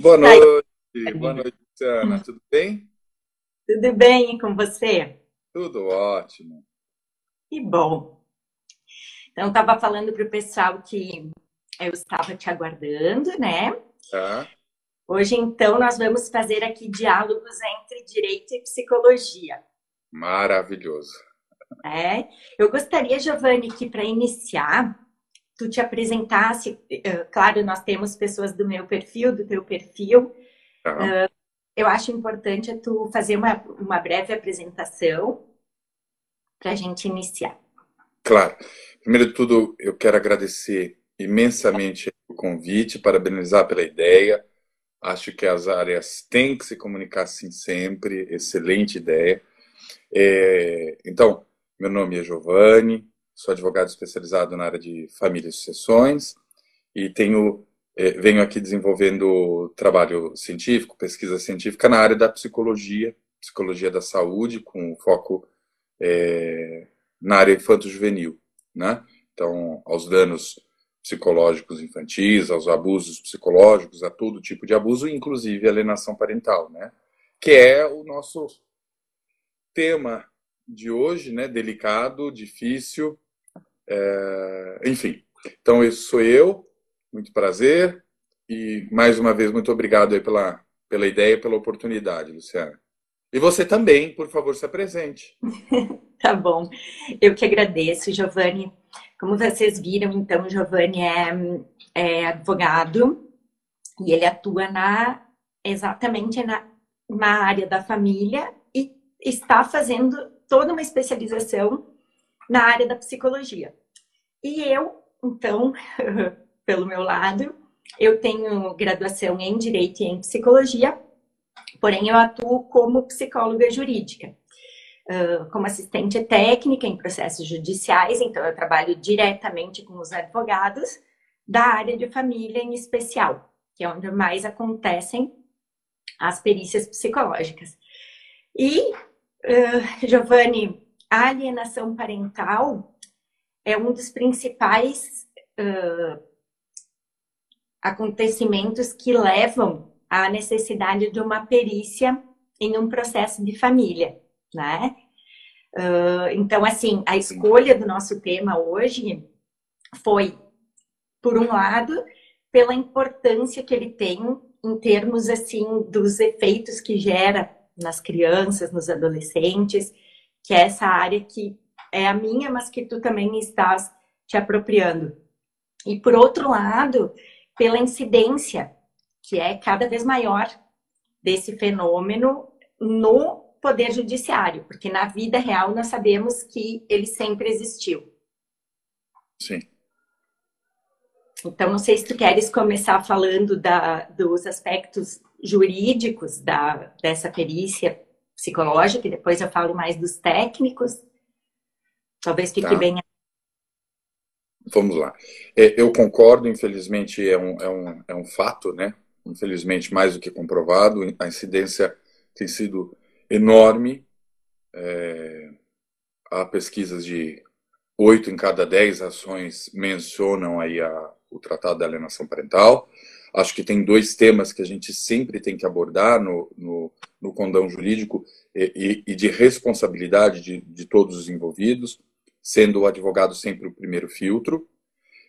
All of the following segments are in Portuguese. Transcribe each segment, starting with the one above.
Boa noite, boa noite, Luciana. Tudo bem? Tudo bem com você? Tudo ótimo. Que bom. Então, estava falando para o pessoal que eu estava te aguardando, né? Tá. Hoje, então, nós vamos fazer aqui diálogos entre direito e psicologia. Maravilhoso. É. Eu gostaria, Giovanni, que para iniciar, tu te apresentasse. Uh, claro, nós temos pessoas do meu perfil, do teu perfil. Tá. Uh, eu acho importante tu fazer uma, uma breve apresentação para a gente iniciar. Claro. Primeiro de tudo, eu quero agradecer imensamente o convite, parabenizar pela ideia. Acho que as áreas têm que se comunicar assim sempre. Excelente ideia. É, então, meu nome é Giovanni, sou advogado especializado na área de família e sucessões e tenho é, venho aqui desenvolvendo trabalho científico, pesquisa científica na área da psicologia, psicologia da saúde, com foco é, na área infanto-juvenil, né? Então, aos danos psicológicos infantis, aos abusos psicológicos, a todo tipo de abuso, inclusive alienação parental, né? Que é o nosso tema de hoje, né? Delicado, difícil, é... enfim. Então, esse sou eu, muito prazer e mais uma vez muito obrigado aí pela pela ideia, pela oportunidade, Luciana. E você também, por favor, se apresente. tá bom. Eu que agradeço, Giovanni. Como vocês viram, então, Giovanni é, é advogado e ele atua na exatamente na, na área da família e está fazendo toda uma especialização na área da psicologia. E eu, então, pelo meu lado, eu tenho graduação em Direito e em Psicologia, porém eu atuo como psicóloga jurídica. como assistente técnica em processos judiciais, então eu trabalho diretamente com os advogados da área de família em especial, que é onde mais acontecem as perícias psicológicas. E uh, Giovanni, a alienação parental é um dos principais uh, acontecimentos que levam à necessidade de uma perícia em um processo de família, né? Uh, então, assim, a escolha do nosso tema hoje foi, por um lado, pela importância que ele tem em termos, assim, dos efeitos que gera nas crianças, nos adolescentes, que é essa área que é a minha, mas que tu também estás te apropriando. E por outro lado, pela incidência que é cada vez maior desse fenômeno no poder judiciário, porque na vida real nós sabemos que ele sempre existiu. Sim. Então, não sei se tu queres começar falando da, dos aspectos jurídicos da, dessa perícia psicológica, e depois eu falo mais dos técnicos. Talvez fique tá. bem. Vamos lá. É, eu concordo, infelizmente é um, é, um, é um fato, né? Infelizmente, mais do que comprovado, a incidência tem sido enorme. É, há pesquisas de oito em cada dez ações mencionam aí a, o Tratado da Alienação Parental. Acho que tem dois temas que a gente sempre tem que abordar no, no, no condão jurídico e, e, de responsabilidade de, de todos os envolvidos, sendo o advogado sempre o primeiro filtro,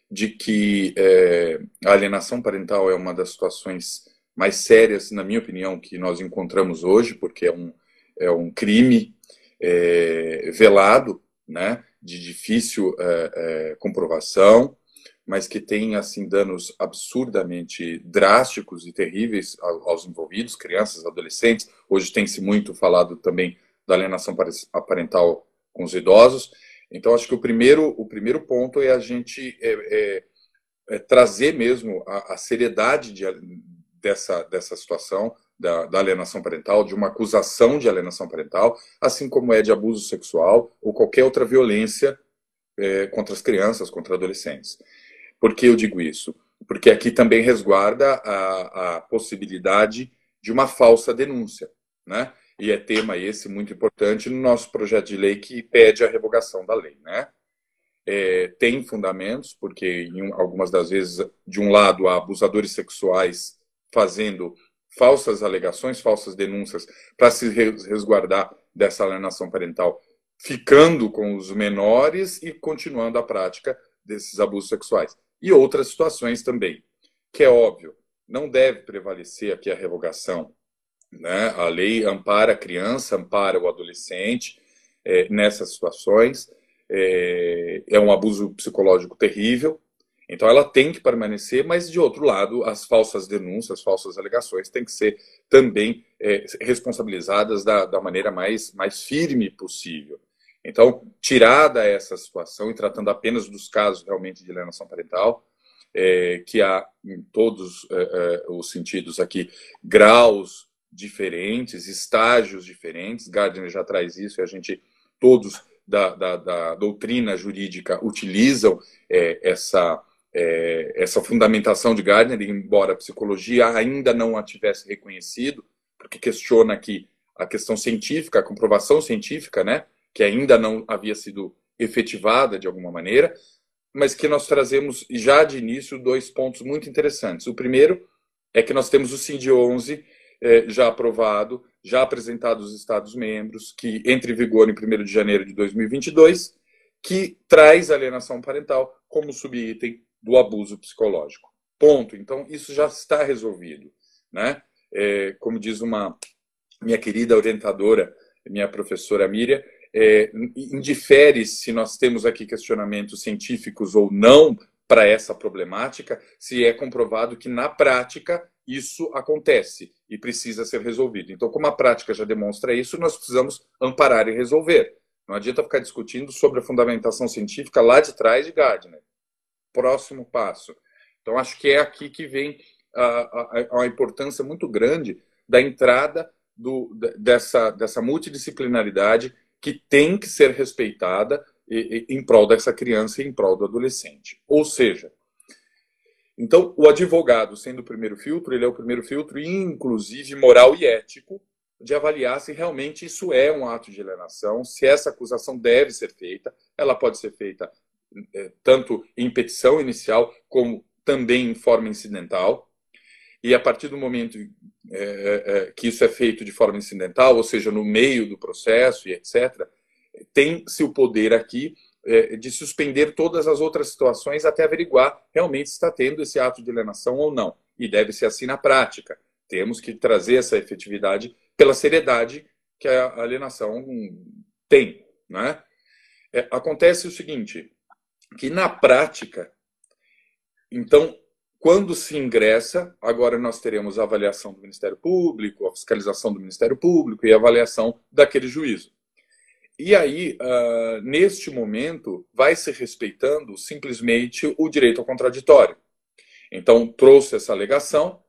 de que é, a alienação parental é uma das situações mais sérias, na minha opinião, que nós encontramos hoje, porque é um, é um crime é, velado, né, de difícil é, é comprovação, mas que tem assim danos absurdamente drásticos e terríveis aos envolvidos, crianças, adolescentes. Hoje tem se muito falado também da alienação parental com os idosos. Então acho que o primeiro o primeiro ponto é a gente é, é, é trazer mesmo a, a seriedade de, dessa dessa situação da, da, alienação parental, de uma acusação de alienação parental, assim como é de abuso sexual ou qualquer outra violência é, contra as crianças, contra adolescentes. Por que eu digo isso? Porque aqui também resguarda a, a possibilidade de uma falsa denúncia, né? E é tema esse muito importante no nosso projeto de lei que pede a revogação da lei, né? É, tem fundamentos, porque em algumas das vezes, de um lado, há abusadores sexuais fazendo falsas alegações, falsas denúncias para se resguardar dessa alienação parental, ficando com os menores e continuando a prática desses abusos sexuais. E outras situações também, que é óbvio, não deve prevalecer aqui a revogação. Né? A lei ampara a criança, ampara o adolescente é, nessas situações. É, é um abuso psicológico terrível, então ela tem que permanecer, mas de outro lado, as falsas denúncias, as falsas alegações têm que ser também é, responsabilizadas da, da, maneira mais, mais firme possível. Então, tirada essa situação e tratando apenas dos casos realmente de alienação parental, é, que há em todos é, é os sentidos aqui graus diferentes, estágios diferentes, Gardner já traz isso e a gente, todos da, da, da doutrina jurídica utilizam é, essa é, essa fundamentação de Gardner, embora a psicologia ainda não a tivesse reconhecido, porque questiona aqui a questão científica, a comprovação científica, né, que ainda não havia sido efetivada de alguma maneira, mas que nós trazemos já de início dois pontos muito interessantes. O primeiro é que nós temos o CIND-11 é, já aprovado, já apresentado aos Estados-membros, que entra em vigor em 1 de janeiro de 2022, que traz alienação parental como subitem do abuso psicológico. Ponto. Então, isso já está resolvido. Né? É, como diz uma minha querida orientadora, minha professora Miriam, é, indifere se nós temos aqui questionamentos científicos ou não para essa problemática, se é comprovado que na prática isso acontece e precisa ser resolvido. Então, como a prática já demonstra isso, nós precisamos amparar e resolver. Não adianta ficar discutindo sobre a fundamentação científica lá de trás de Gardner próximo passo. Então, acho que é aqui que vem a, a, a importância muito grande da entrada do, dessa, dessa multidisciplinaridade que tem que ser respeitada em prol dessa criança e em prol do adolescente. Ou seja, então o advogado, sendo o primeiro filtro, ele é o primeiro filtro, inclusive moral e ético, de avaliar se realmente isso é um ato de alienação, se essa acusação deve ser feita. Ela pode ser feita é, tanto em petição inicial como também em forma incidental. E a partir do momento é, é, que isso é feito de forma incidental, ou seja, no meio do processo e etc., tem-se o poder aqui de suspender todas as outras situações até averiguar realmente se está tendo esse ato de alienação ou não. E deve ser assim na prática. Temos que trazer essa efetividade pela seriedade que a alienação tem. Né? É, acontece o seguinte: que na prática, então, quando se ingressa, agora nós teremos a avaliação do Ministério Público, a fiscalização do Ministério Público e a avaliação daquele juízo. E aí, uh, neste momento, vai se respeitando simplesmente o direito ao contraditório. Então, trouxe essa alegação,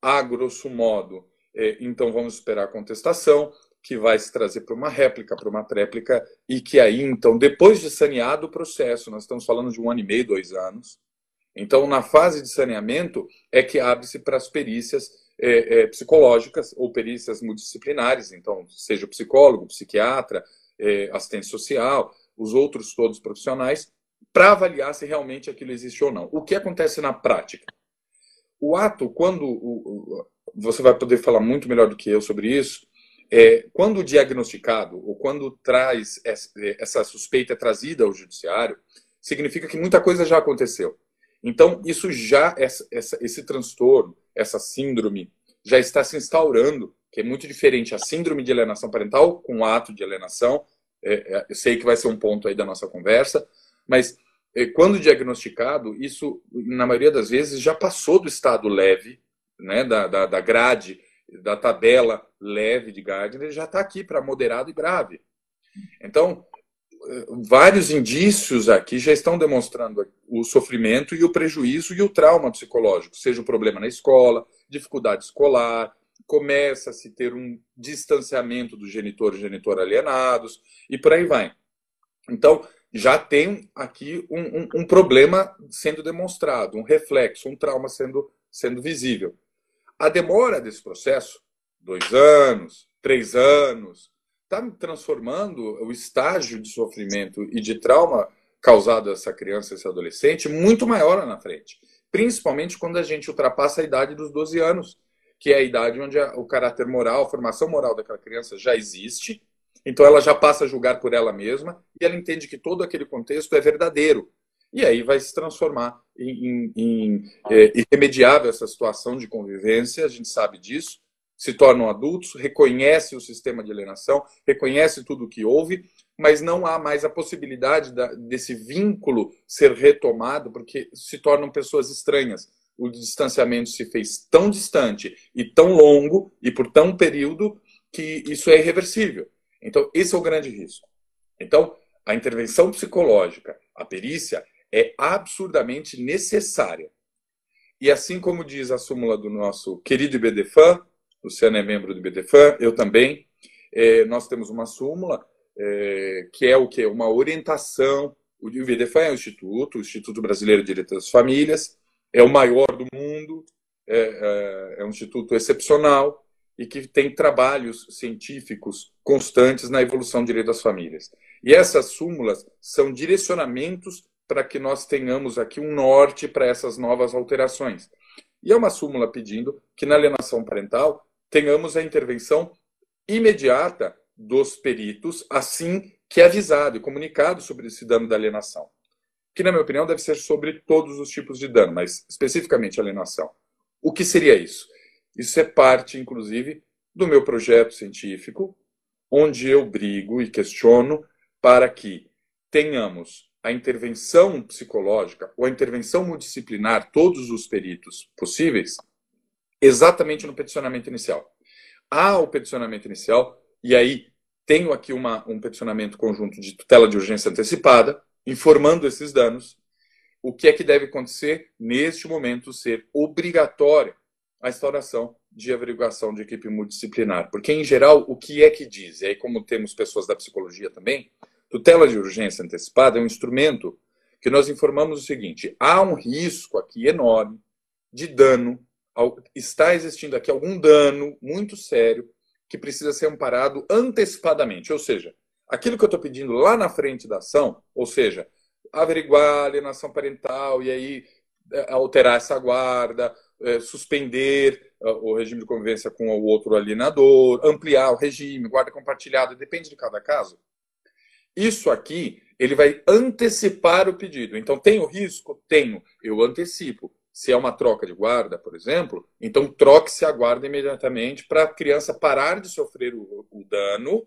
a grosso modo, eh, então vamos esperar a contestação, que vai se trazer para uma réplica, para uma tréplica, e que aí, então, depois de saneado o processo, nós estamos falando de um ano e meio, dois anos, então, na fase de saneamento, é que abre-se para as perícias é, é, psicológicas ou perícias multidisciplinares, então, seja psicólogo, psiquiatra, é, assistente social, os outros todos profissionais, para avaliar se realmente aquilo existe ou não. O que acontece na prática? O ato, quando. O, você vai poder falar muito melhor do que eu sobre isso, é, quando diagnosticado ou quando traz essa suspeita trazida ao judiciário, significa que muita coisa já aconteceu. Então, isso já, essa, essa, esse transtorno, essa síndrome, já está se instaurando, que é muito diferente a síndrome de alienação parental com o ato de alienação. É, é, eu sei que vai ser um ponto aí da nossa conversa, mas é, quando diagnosticado, isso, na maioria das vezes, já passou do estado leve, né, da, da, da grade da tabela leve de Gardner, já está aqui para moderado e grave. Então, vários indícios aqui já estão demonstrando o sofrimento e o prejuízo e o trauma psicológico, seja o problema na escola, dificuldade escolar, começa a se ter um distanciamento do genitor e genitor alienados e por aí vai. Então, já tem aqui um, um, um problema sendo demonstrado, um reflexo, um trauma sendo, sendo visível. A demora desse processo, dois anos, três anos, está transformando o estágio de sofrimento e de trauma causado a essa criança, esse adolescente, muito maior lá na frente. principalmente quando a gente ultrapassa a idade dos 12 anos, que é a idade onde a, o caráter moral, a formação moral daquela criança já existe, então ela já passa a julgar por ela mesma e ela entende que todo aquele contexto é verdadeiro. E aí vai se transformar em, em, em é, irremediável essa situação de convivência, a gente sabe disso, se tornam adultos, reconhece o sistema de alienação, reconhece tudo o que houve, mas não há mais a possibilidade da, desse vínculo ser retomado, porque se tornam pessoas estranhas. O distanciamento se fez tão distante e tão longo e por tão período que isso é irreversível. Então, esse é o grande risco. Então, a intervenção psicológica, a perícia, é absurdamente necessária. E assim como diz a súmula do nosso querido IBDFAN, Luciano é membro do IBDFAN, eu também, é, nós temos uma súmula é, que é o que? Uma orientação. O IBDFAN é o Instituto, o Instituto Brasileiro de Direito das Famílias, é o maior do mundo, é, é, é um instituto excepcional e que tem trabalhos científicos constantes na evolução do direito das famílias. E essas súmulas são direcionamentos para que nós tenhamos aqui um norte para essas novas alterações. E é uma súmula pedindo que na alienação parental tenhamos a intervenção imediata dos peritos assim que avisado e comunicado sobre esse dano da alienação. Que, na minha opinião, deve ser sobre todos os tipos de dano, mas especificamente alienação. O que seria isso? Isso é parte, inclusive, do meu projeto científico, onde eu brigo e questiono para que tenhamos a intervenção psicológica ou a intervenção multidisciplinar, todos os peritos possíveis, exatamente no peticionamento inicial. Há o peticionamento inicial, e aí tenho aqui uma, um peticionamento conjunto de tutela de urgência antecipada, informando esses danos. O que é que deve acontecer neste momento ser obrigatória a instauração de averiguação de equipe multidisciplinar. Porque, em geral, o que é que diz? E aí, como temos pessoas da psicologia também, Tutela de urgência antecipada é um instrumento que nós informamos o seguinte: há um risco aqui enorme de dano, está existindo aqui algum dano muito sério que precisa ser amparado antecipadamente. Ou seja, aquilo que eu estou pedindo lá na frente da ação, ou seja, averiguar a alienação parental e aí é, alterar essa guarda, é, suspender o regime de convivência com o outro alienador, ampliar o regime, guarda compartilhada, depende de cada caso. Isso aqui, ele vai antecipar o pedido. Então, tem o risco? Tenho. Eu antecipo. Se é uma troca de guarda, por exemplo, então troque-se a guarda imediatamente para a criança parar de sofrer o, o, dano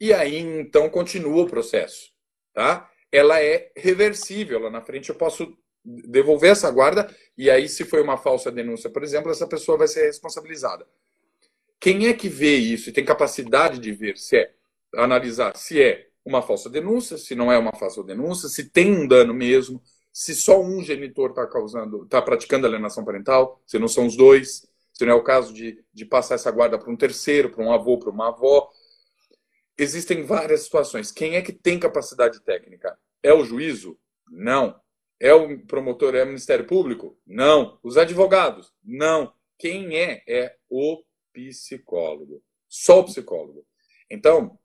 e aí então continua o processo, tá? Ela é reversível. Lá na frente eu posso devolver essa guarda e aí se foi uma falsa denúncia, por exemplo, essa pessoa vai ser responsabilizada. Quem é que vê isso e tem capacidade de ver se é analisar se é uma falsa denúncia, se não é uma falsa denúncia, se tem um dano mesmo, se só um genitor está causando, está praticando alienação parental, se não são os dois, se não é o caso de, de passar essa guarda para um terceiro, para um avô, para uma avó. Existem várias situações. Quem é que tem capacidade técnica? É o juízo? Não. É o promotor? É o Ministério Público? Não. Os advogados? Não. Quem é? É o psicólogo. Só o psicólogo. Então,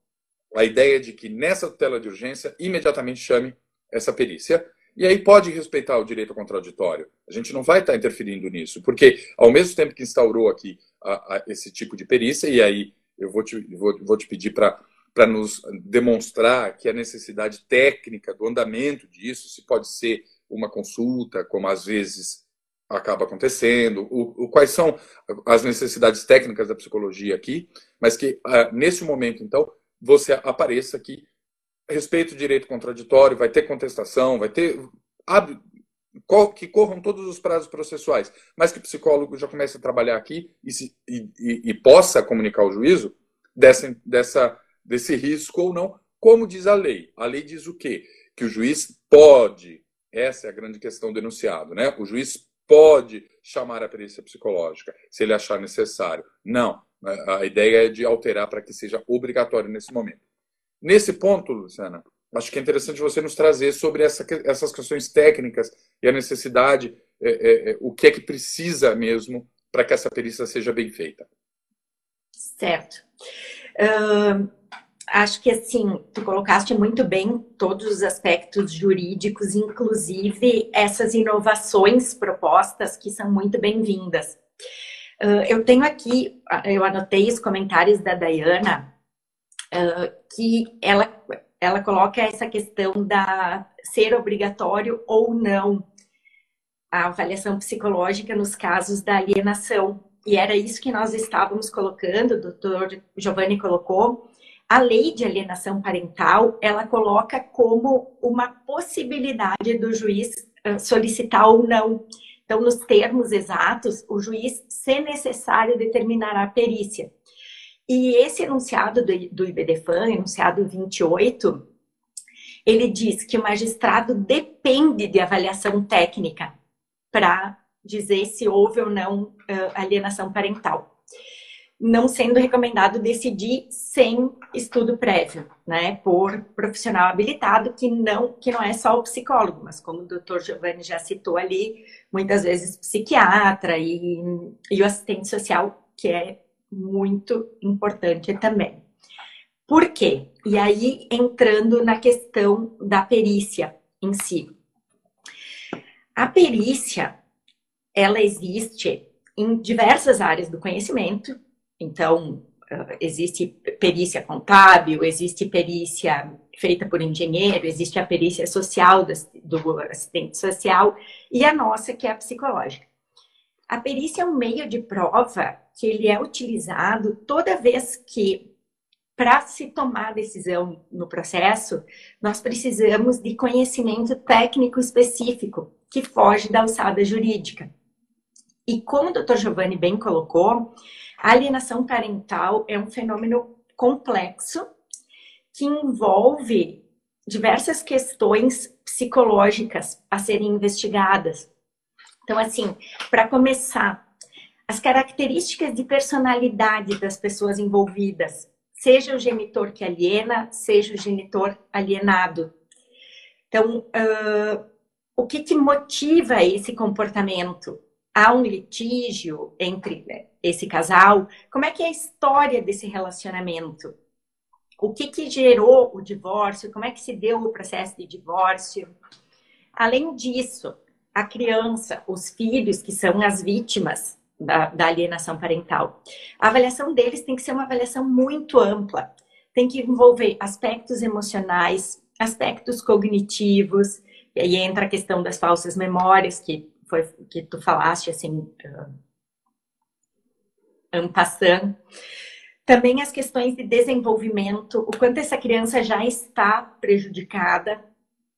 a ideia de que nessa tutela de urgência imediatamente chame essa perícia. E aí pode respeitar o direito contraditório. A gente não vai estar interferindo nisso, porque ao mesmo tempo que instaurou aqui a, a, esse tipo de perícia, e aí eu vou te, vou, vou te pedir para para nos demonstrar que a necessidade técnica do andamento disso, se pode ser uma consulta, como às vezes acaba acontecendo, o, o, quais são as necessidades técnicas da psicologia aqui, mas que uh, nesse momento, então, você apareça aqui. Respeito o direito contraditório, vai ter contestação, vai ter. Que corram todos os prazos processuais, mas que o psicólogo já comece a trabalhar aqui e, se, e, e, e possa comunicar ao juízo dessa, dessa, desse risco ou não, como diz a lei. A lei diz o quê? Que o juiz pode, essa é a grande questão do né? O juiz pode chamar a perícia psicológica, se ele achar necessário. Não. A ideia é de alterar para que seja obrigatório nesse momento. Nesse ponto, Luciana, acho que é interessante você nos trazer sobre essa, essas questões técnicas e a necessidade, é, é, é, o que é que precisa mesmo para que essa perícia seja bem feita. Certo. Uh, acho que assim, tu colocaste muito bem todos os aspectos jurídicos, inclusive essas inovações propostas que são muito bem-vindas. Uh, eu tenho aqui, eu anotei os comentários da Dayana, uh, que ela, ela coloca essa questão da ser obrigatório ou não a avaliação psicológica nos casos da alienação. E era isso que nós estávamos colocando, o doutor Giovanni colocou, a lei de alienação parental, ela coloca como uma possibilidade do juiz solicitar ou não. Então, nos termos exatos, o juiz, se necessário, determinará a perícia. E esse enunciado do, do IBDFAN, enunciado 28, ele diz que o magistrado depende de avaliação técnica para dizer se houve ou não alienação parental não sendo recomendado decidir sem estudo prévio, né, por profissional habilitado que não que não é só o psicólogo, mas como o Dr. Giovanni já citou ali, muitas vezes psiquiatra e, e o assistente social, que é muito importante também. Por quê? E aí entrando na questão da perícia em si. A perícia, ela existe em diversas áreas do conhecimento, então, ah, existe perícia contábil, existe perícia feita por engenheiro, existe a perícia social do, assistente social e a nossa, que é a psicológica. A perícia é um meio de prova que ele é utilizado toda vez que, para se tomar decisão no processo, nós precisamos de conhecimento técnico específico que foge da alçada jurídica. E como o Dr. Giovanni bem colocou, a alienação parental é um fenômeno complexo que envolve diversas questões psicológicas a serem investigadas. Então, assim, para começar, as características de personalidade das pessoas envolvidas, seja o genitor que aliena, seja o genitor alienado. Então, uh, o que, que motiva esse comportamento? Há um litígio entre né, esse casal? Como é que é a história desse relacionamento? O que, que gerou o divórcio? Como é que se deu o processo de divórcio? Além disso, a criança, os filhos, que são as vítimas da, da, alienação parental, a avaliação deles tem que ser uma avaliação muito ampla. Tem que envolver aspectos emocionais, aspectos cognitivos, e aí entra a questão das falsas memórias, que foi que tu falaste assim, uh. Também as questões de desenvolvimento, o quanto essa criança já está prejudicada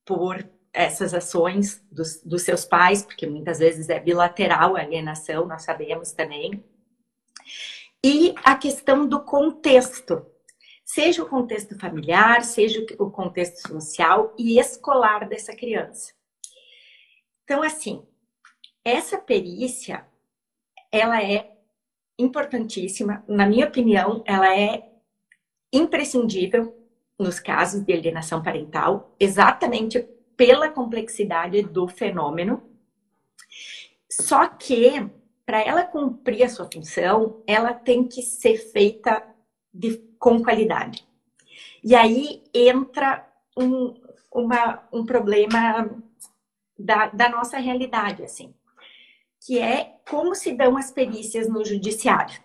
por essas ações dos, dos seus pais, porque muitas vezes é bilateral a alienação, nós sabemos também. E a questão do contexto, seja o contexto familiar, seja o contexto social e escolar dessa criança. Então, assim, essa perícia, ela é importantíssima. Na minha opinião, ela é imprescindível nos casos de alienação parental, exatamente pela complexidade do fenômeno. Só que, para ela cumprir a sua função, ela tem que ser feita de, com qualidade. E aí entra um, uma, um problema da, da nossa realidade, assim que é como se dão as perícias no judiciário.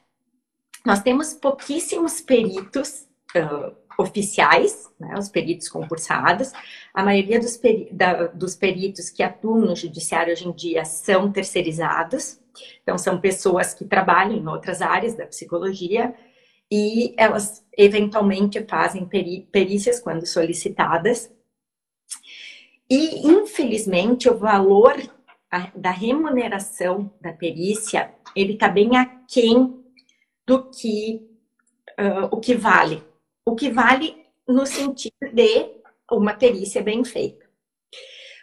Nós temos pouquíssimos peritos uh, oficiais, né, os peritos concursados. A maioria dos, peri da, dos peritos que atuam no judiciário hoje em dia são terceirizados. Então, são pessoas que trabalham em outras áreas da psicologia e elas eventualmente fazem peri perícias quando solicitadas. E, infelizmente, o valor a, da remuneração da perícia, ele está bem aquém do que uh, o que vale. O que vale no sentido de uma perícia bem feita.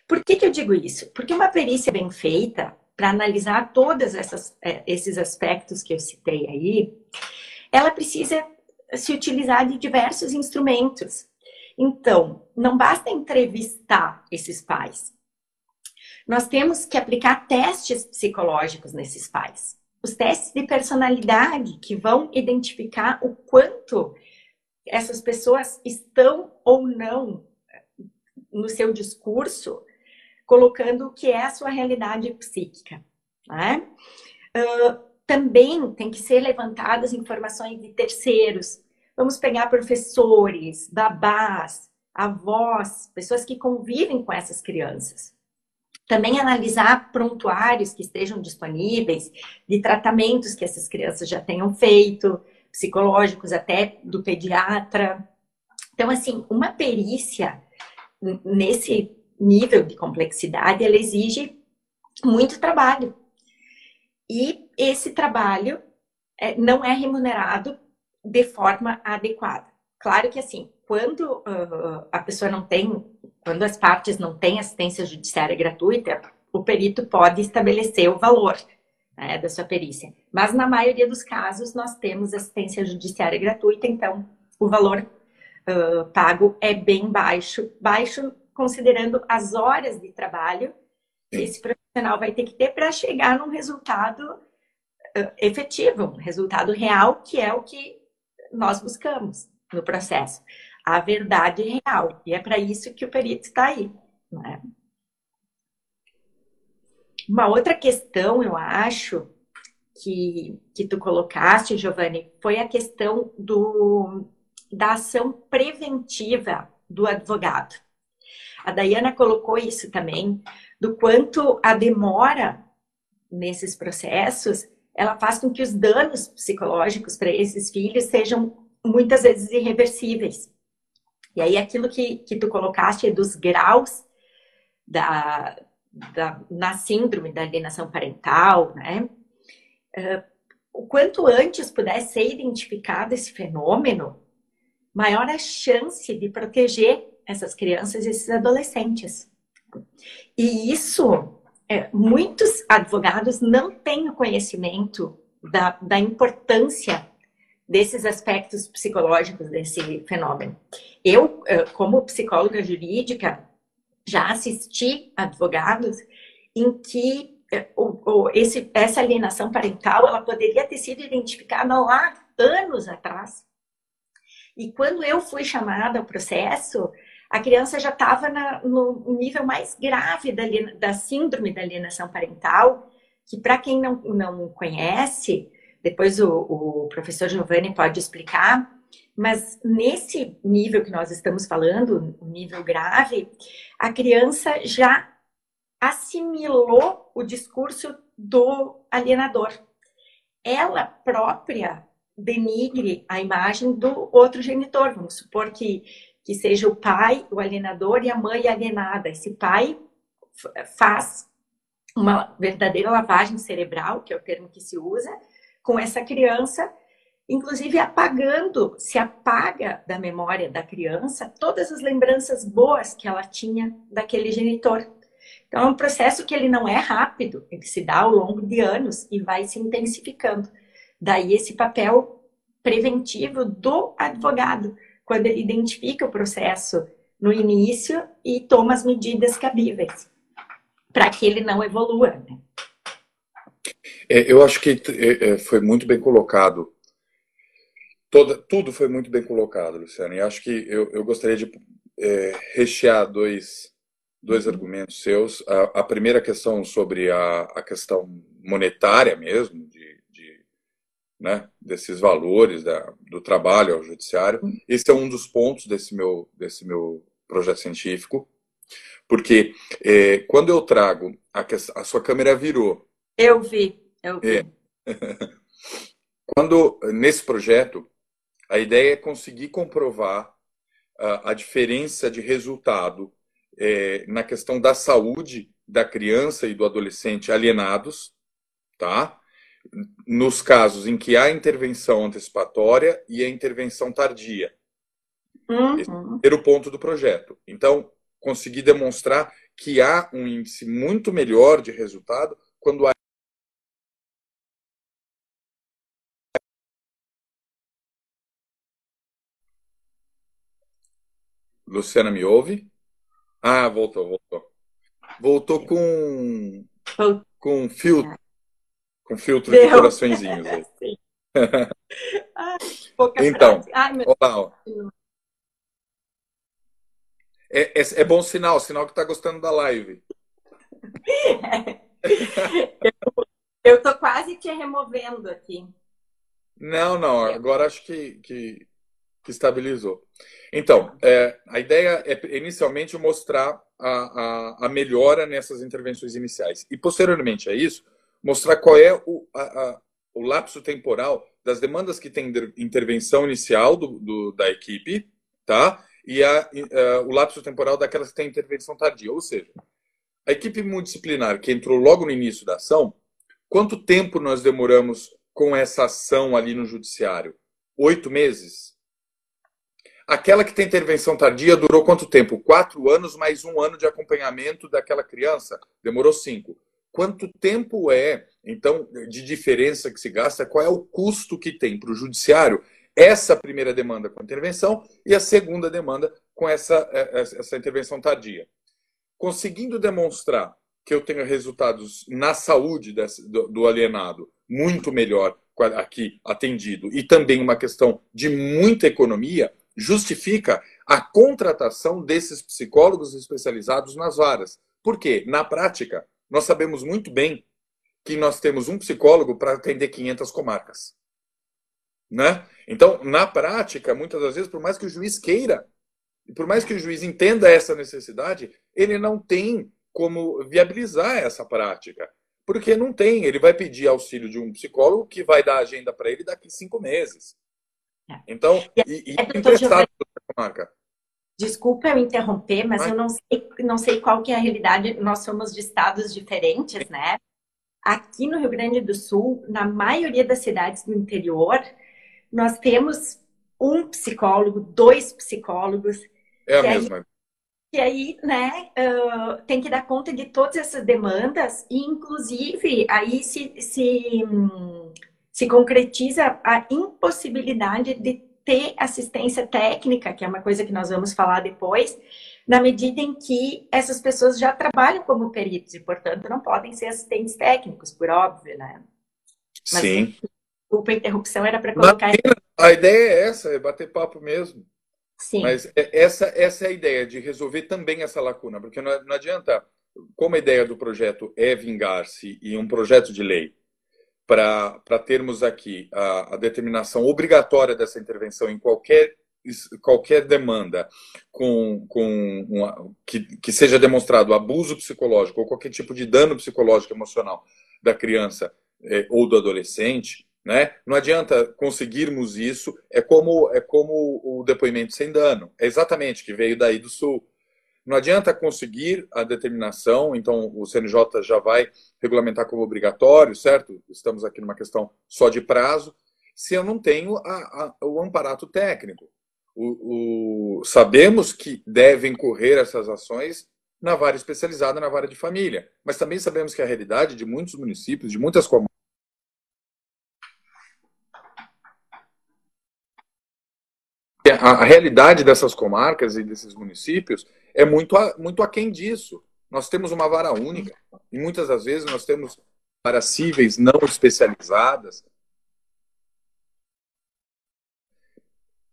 Por que, que eu digo isso? Porque uma perícia bem feita, para analisar todos é, esses aspectos que eu citei aí, ela precisa se utilizar de diversos instrumentos. Então, não basta entrevistar esses pais, nós temos que aplicar testes psicológicos nesses pais. Os testes de personalidade que vão identificar o quanto essas pessoas estão ou não no seu discurso colocando o que é a sua realidade psíquica. Né? Uh, também tem que ser levantadas informações de terceiros. Vamos pegar professores, babás, avós, pessoas que convivem com essas crianças. Também analisar prontuários que estejam disponíveis de tratamentos que essas crianças já tenham feito, psicológicos até do pediatra. Então, assim, uma perícia nesse nível de complexidade, ela exige muito trabalho. E esse trabalho é, não é remunerado de forma adequada. Claro que assim, quando uh, a pessoa não tem, quando as partes não têm assistência judiciária gratuita, o perito pode estabelecer o valor né, da sua perícia. Mas na maioria dos casos nós temos assistência judiciária gratuita, então o valor uh, pago é bem baixo, baixo considerando as horas de trabalho que esse profissional vai ter que ter para chegar num resultado uh, efetivo, um resultado real, que é o que nós buscamos no processo. A verdade real. E é para isso que o perito está aí. Né? Uma outra questão, eu acho, que, que tu colocaste, Giovanni, foi a questão do, da ação preventiva do advogado. A Dayana colocou isso também, do quanto a demora nesses processos, ela faz com que os danos psicológicos para esses filhos sejam muitas vezes irreversíveis. E aí aquilo que, que tu colocaste dos graus da, da, na síndrome da alienação parental, né? Uh, o quanto antes puder ser identificado esse fenômeno, maior a chance de proteger essas crianças e esses adolescentes. E isso, é, muitos advogados não têm o conhecimento da, da importância desses aspectos psicológicos desse fenômeno. Eu, eh, como psicóloga jurídica, já assisti advogados em que eh, esse, essa alienação parental ela poderia ter sido identificada lá anos atrás. E quando eu fui chamada ao processo, a criança já estava no nível mais grave da, da síndrome da alienação parental, que para quem não, não conhece, depois o, o professor Giovanni pode explicar, mas nesse nível que nós estamos falando, o nível grave, a criança já assimilou o discurso do alienador. Ela própria denigre a imagem do outro genitor. Vamos supor que, que seja o pai, o alienador, e a mãe alienada. Esse pai faz uma verdadeira lavagem cerebral, que é o termo que se usa, com essa criança, inclusive apagando, se apaga da memória da criança todas as lembranças boas que ela tinha daquele genitor. Então é um processo que ele não é rápido, ele se dá ao longo de anos e vai se intensificando. Daí esse papel preventivo do advogado, quando ele identifica o processo no início e toma as medidas cabíveis para que ele não evolua. Né? É, eu acho que é, é, foi muito bem colocado. Toda, tudo foi muito bem colocado, Luciano. E acho que eu, eu gostaria de é, rechear dois, dois argumentos seus. A, a primeira questão sobre a, a questão monetária mesmo, de, de né, desses valores da, do trabalho ao judiciário. Esse é um dos pontos desse meu, desse meu projeto científico. Porque é, quando eu trago a, a sua câmera virou. Eu vi. É É. Quando, nesse projeto, a ideia é conseguir comprovar a, a diferença de resultado é, na questão da saúde da criança e do adolescente alienados, tá? Nos casos em que há intervenção antecipatória e a intervenção tardia. Uhum. Esse é o ponto do projeto. Então, conseguir demonstrar que há um índice muito melhor de resultado quando há Luciana me ouve? Ah, voltou, voltou. Voltou com com filtro. Com filtro Deu. de coraçõezinhos aí. Ai, então, Ai, olá, é, é, é, bom sinal, sinal que está gostando da live. eu, estou quase te removendo aqui. Não, não, agora acho que, que, que estabilizou. Então, é, a ideia é inicialmente mostrar a, a, a, melhora nessas intervenções iniciais. E posteriormente a isso, mostrar qual é o, a, o lapso temporal das demandas que tem intervenção inicial do, do da equipe, tá? E a, o lapso temporal daquelas que têm intervenção tardia. Ou seja, a equipe multidisciplinar que entrou logo no início da ação, quanto tempo nós demoramos com essa ação ali no judiciário? Oito meses? Aquela que tem intervenção tardia durou quanto tempo? Quatro anos mais um ano de acompanhamento daquela criança? Demorou cinco. Quanto tempo é, então, de diferença que se gasta? Qual é o custo que tem para o judiciário essa primeira demanda com intervenção e a segunda demanda com essa, é, essa intervenção tardia? Conseguindo demonstrar que eu tenho resultados na saúde desse, do, do alienado muito melhor aqui atendido e também uma questão de muita economia, justifica a contratação desses psicólogos especializados nas varas. Por quê? Na prática, nós sabemos muito bem que nós temos um psicólogo para atender 500 comarcas. Né? Então, na prática, muitas das vezes, por mais que o juiz queira, por mais que o juiz entenda essa necessidade, ele não tem como viabilizar essa prática. Porque não tem. Ele vai pedir auxílio de um psicólogo que vai dar agenda para ele daqui cinco meses. É. Então, e, e é, emprestado marca. Desculpa eu interromper, mas, mas, eu não sei, não sei qual que é a realidade. Nós somos de estados diferentes, né? Aqui no Rio Grande do Sul, na maioria das cidades do interior, nós temos um psicólogo, dois psicólogos. É a mesma. Aí, e aí, né, uh, tem que dar conta de todas essas demandas, e inclusive aí se, se um, se concretiza a impossibilidade de ter assistência técnica, que é uma coisa que nós vamos falar depois, na medida em que essas pessoas já trabalham como peritos e, portanto, não podem ser assistentes técnicos, por óbvio, né? Mas, Sim. Desculpa, a interrupção era para colocar. a ideia é essa, é bater papo mesmo. Sim. Mas é, essa, essa é a ideia de resolver também essa lacuna, porque não, não adianta, como a ideia do projeto é vingar-se e um projeto de lei para termos aqui a, a, determinação obrigatória dessa intervenção em qualquer, qualquer demanda com, com uma, que, que seja demonstrado abuso psicológico ou qualquer tipo de dano psicológico emocional da criança eh, ou do adolescente, né? Não adianta conseguirmos isso. É como é como o depoimento sem dano. É exatamente que veio daí do sul. Não adianta conseguir a determinação, então o CNJ já vai regulamentar como obrigatório, certo? Estamos aqui numa questão só de prazo, se eu não tenho a, a, o amparato técnico. O, o, sabemos que devem correr essas ações na vara especializada, na vara de família, mas também sabemos que a realidade de muitos municípios, de muitas comarcas, a, a realidade dessas comarcas e desses municípios é muito, muito aquém disso. Nós temos uma vara única e muitas das vezes nós temos varas cíveis não especializadas.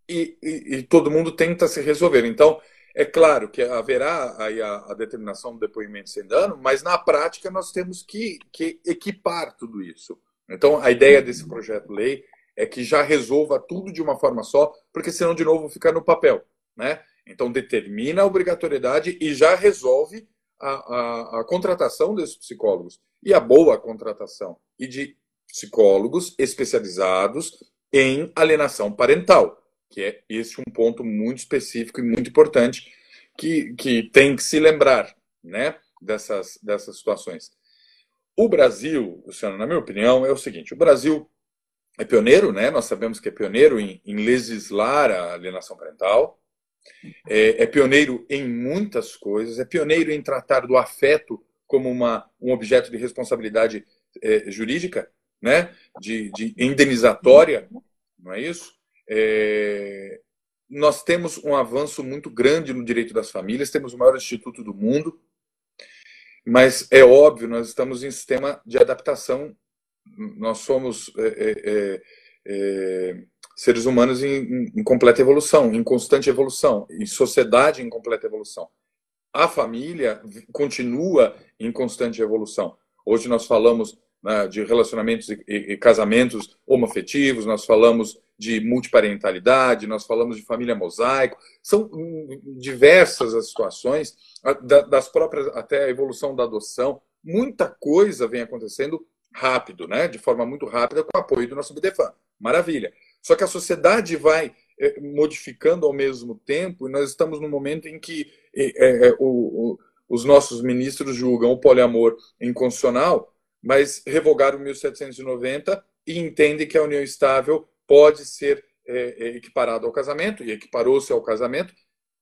E, e, e, todo mundo tenta se resolver. Então, é claro que haverá aí a, a, determinação do depoimento sem dano, mas na prática nós temos que, que equipar tudo isso. Então, a ideia desse projeto-lei é que já resolva tudo de uma forma só, porque senão, de novo, fica no papel. Né? Então, determina a obrigatoriedade e já resolve a, a, a contratação desses psicólogos. E a boa contratação. E de psicólogos especializados em alienação parental, que é esse um ponto muito específico e muito importante que, que tem que se lembrar né, dessas, dessas situações. O Brasil, Luciano, na minha opinião, é o seguinte: o Brasil é pioneiro, né? Nós sabemos que é pioneiro em, em legislar a alienação parental é, é pioneiro em muitas coisas, é pioneiro em tratar do afeto como uma, um objeto de responsabilidade é, jurídica, né? de, de indenizatória, não é isso? É, nós temos um avanço muito grande no direito das famílias, temos o maior instituto do mundo, mas é óbvio, nós estamos em sistema de adaptação, nós somos é, é, é seres humanos em, em, completa evolução, em constante evolução, em sociedade em completa evolução. A família continua em constante evolução. Hoje nós falamos né, de relacionamentos e, e, casamentos homoafetivos, nós falamos de multiparentalidade, nós falamos de família mosaico, são diversas as situações, das próprias, até a evolução da adoção, muita coisa vem acontecendo rápido, né, de forma muito rápida, com o apoio do nosso BDFAN. Maravilha. Só que a sociedade vai é, modificando ao mesmo tempo, e nós estamos no momento em que é, é, o, o, os nossos ministros julgam o poliamor inconstitucional, mas revogaram 1790 e entendem que a união estável pode ser é, equiparada ao casamento, e equiparou-se ao casamento.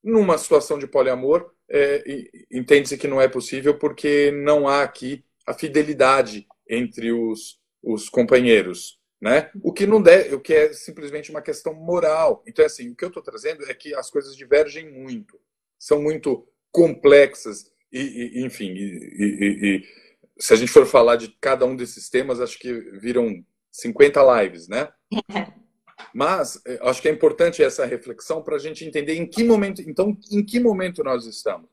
Numa situação de poliamor, entende-se que não é possível porque não há aqui a fidelidade entre os, os companheiros. Né? O que não der, o que é simplesmente uma questão moral. Então, assim, o que eu estou trazendo é que as coisas divergem muito, são muito complexas e, e enfim, e, e, se a gente for falar de cada um desses temas, acho que viram 50 lives, né? Mas eh, acho que é importante essa reflexão para a gente entender em que momento, então, em que momento nós estamos.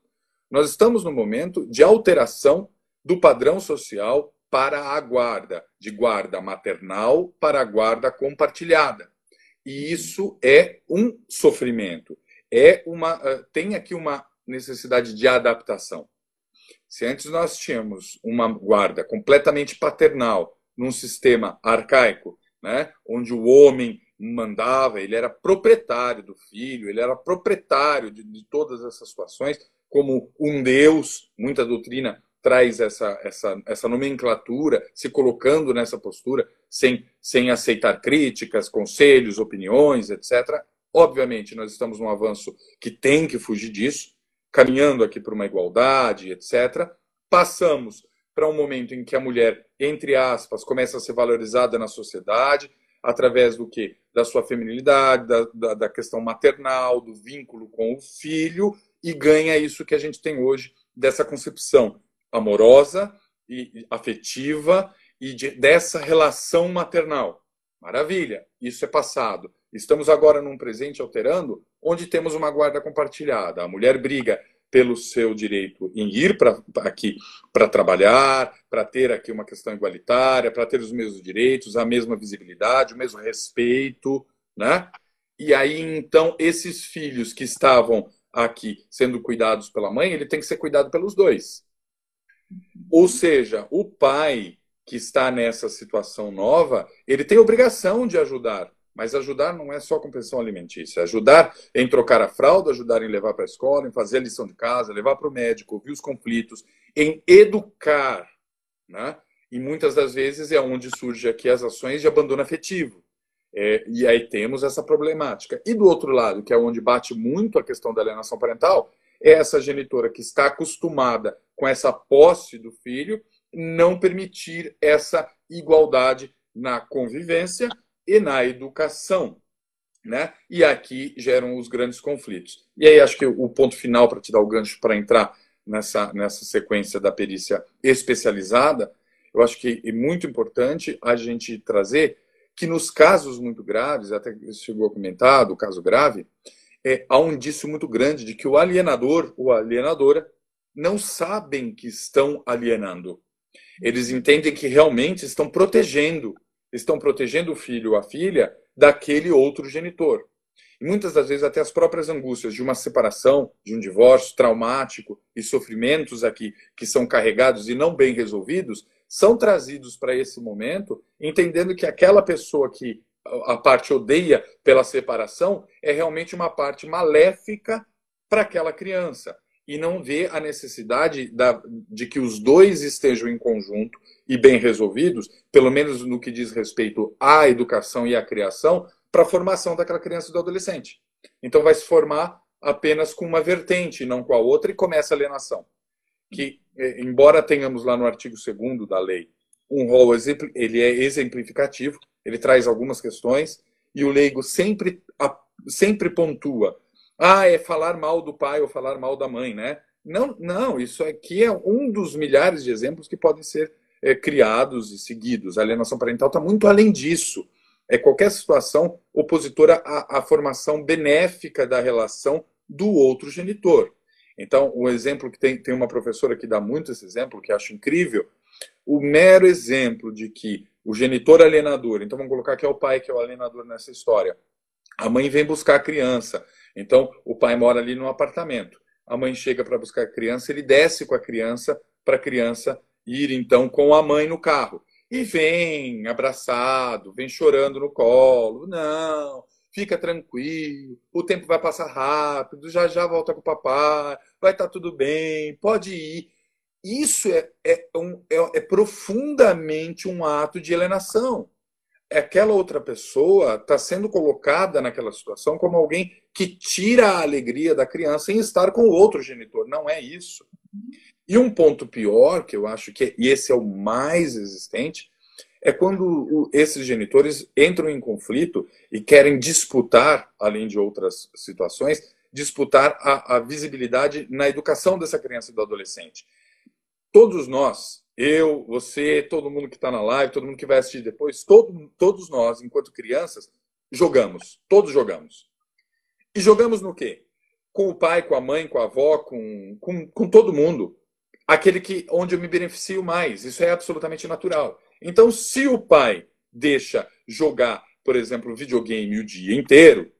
Nós estamos no momento de alteração do padrão social para a guarda, de guarda maternal para a guarda compartilhada. E isso é um sofrimento. É uma, eh, tem aqui uma necessidade de adaptação. Se antes nós tínhamos uma guarda completamente paternal, num sistema arcaico, né, onde o homem mandava, ele era proprietário do filho, ele era proprietário de, de todas essas situações, como um Deus, muita doutrina traz essa, essa, essa nomenclatura, se colocando nessa postura, sem, sem aceitar críticas, conselhos, opiniões, etc. Obviamente, nós estamos num avanço que tem que fugir disso, caminhando aqui para uma igualdade, etc. Passamos para um momento em que a mulher, entre aspas, começa a ser valorizada na sociedade, através do que? Da sua feminilidade, da, da, da questão maternal, do vínculo com o filho, e ganha isso que a gente tem hoje dessa concepção amorosa e afetiva e de, dessa relação maternal. Maravilha, isso é passado. Estamos agora num presente alterando, onde temos uma guarda compartilhada. A mulher briga pelo seu direito em ir para aqui para trabalhar, para ter aqui uma questão igualitária, para ter os mesmos direitos, a mesma visibilidade, o mesmo respeito, né? E aí então esses filhos que estavam aqui sendo cuidados pela mãe, ele tem que ser cuidado pelos dois. Ou seja, o pai que está nessa situação nova, ele tem obrigação de ajudar. Mas ajudar não é só com pensão alimentícia. Ajudar em trocar a fralda, ajudar em levar para a escola, em fazer a lição de casa, levar para o médico, ouvir os conflitos, em educar. Né? E muitas das vezes é onde surge aqui as ações de abandono afetivo. É, e aí temos essa problemática. E do outro lado, que é onde bate muito a questão da alienação parental, essa genitora que está acostumada com essa posse do filho não permitir essa igualdade na convivência e na educação. Né? E aqui geram os grandes conflitos. E aí acho que o ponto final para te dar o gancho para entrar nessa, nessa sequência da perícia especializada, eu acho que é muito importante a gente trazer que nos casos muito graves, até chegou a comentar do caso grave, é, há um indício muito grande de que o alienador ou alienadora não sabem que estão alienando. Eles entendem que realmente estão protegendo, estão protegendo o filho ou a filha daquele outro genitor. E muitas das vezes até as próprias angústias de uma separação, de um divórcio traumático e sofrimentos aqui que são carregados e não bem resolvidos, são trazidos para esse momento, entendendo que aquela pessoa que a parte odeia pela separação é realmente uma parte maléfica para aquela criança e não vê a necessidade da, de que os dois estejam em conjunto e bem resolvidos, pelo menos no que diz respeito à educação e à criação, para a formação daquela criança e do adolescente. Então vai se formar apenas com uma vertente, não com a outra, e começa a alienação. Que, é, embora tenhamos lá no artigo 2 da lei um rol, ele é exemplificativo, ele traz algumas questões, e o leigo sempre, sempre pontua ah, é falar mal do pai ou falar mal da mãe, né? Não, não, isso aqui é um dos milhares de exemplos que podem ser é, criados e seguidos. A alienação parental está muito além disso. é qualquer situação opositora à, à formação benéfica da relação do outro genitor. Então, o exemplo que tem, tem uma professora que dá muito esse exemplo, que acho incrível, o mero exemplo de que o genitor alienador, então vamos colocar que é o pai que é o alienador nessa história, a mãe vem buscar a criança, então o pai mora ali no apartamento, a mãe chega para buscar a criança, ele desce com a criança para a criança ir então com a mãe no carro. E vem abraçado, vem chorando no colo. Não, fica tranquilo, o tempo vai passar rápido, já já volta com o papai, vai estar tá tudo bem, pode ir. Isso é, é, um, é, é profundamente um ato de alienação. Aquela outra pessoa está sendo colocada naquela situação como alguém que tira a alegria da criança em estar com o outro genitor. Não é isso. E um ponto pior, que eu acho que, e esse é o mais existente, é quando esses genitores entram em conflito e querem disputar, além de outras situações, disputar a, a visibilidade na educação dessa criança e do adolescente. Todos nós, eu, você, todo mundo que está na live, todo mundo que vai assistir depois, todo, todos nós, enquanto crianças, jogamos. Todos jogamos. E jogamos no quê? Com o pai, com a mãe, com a avó, com, com, com todo mundo aquele que onde eu me beneficio mais. Isso é absolutamente natural. Então, se o pai deixa jogar, por exemplo, videogame o dia inteiro,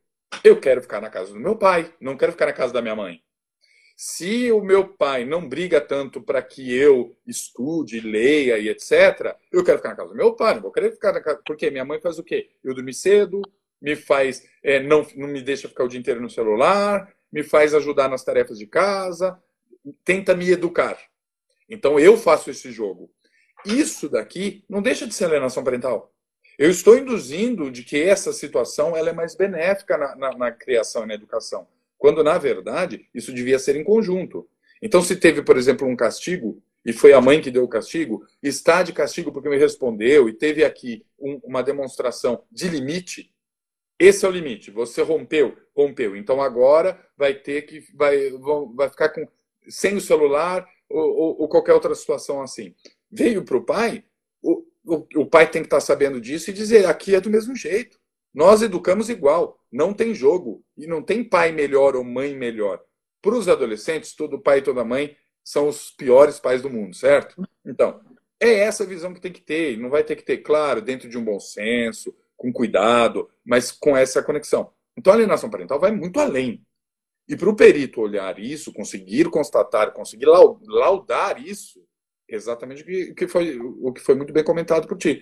eu quero ficar na casa do meu pai, não quero ficar na casa da minha mãe. Se o meu pai não briga tanto para que eu estude, leia e etc., eu quero ficar na casa do meu pai, não vou querer ficar na casa. Porque minha mãe faz o quê? Eu dormi cedo, me faz, é, não, não me deixa ficar o dia inteiro no celular, me faz ajudar nas tarefas de casa, tenta me educar. Então eu faço esse jogo. Isso daqui não deixa de ser alienação parental. Eu estou induzindo de que essa situação ela é mais benéfica na, na, na criação e na educação, quando na verdade isso devia ser em conjunto. Então, se teve, por exemplo, um castigo e foi a mãe que deu o castigo, está de castigo porque me respondeu e teve aqui um, uma demonstração de limite. Esse é o limite. Você rompeu, rompeu. Então agora vai ter que vai, vai ficar com sem o celular ou, ou, ou qualquer outra situação assim. Veio para o pai, o, o pai tem que estar tá sabendo disso e dizer: aqui é do mesmo jeito. Nós educamos igual, não tem jogo. E não tem pai melhor ou mãe melhor. Para os adolescentes, todo pai e toda mãe são os piores pais do mundo, certo? Então, é essa visão que tem que ter. Não vai ter que ter, claro, dentro de um bom senso, com cuidado, mas com essa conexão. Então, a alienação parental vai muito além. E para o perito olhar isso, conseguir constatar, conseguir laudar isso, exatamente o que foi, o que foi muito bem comentado por ti.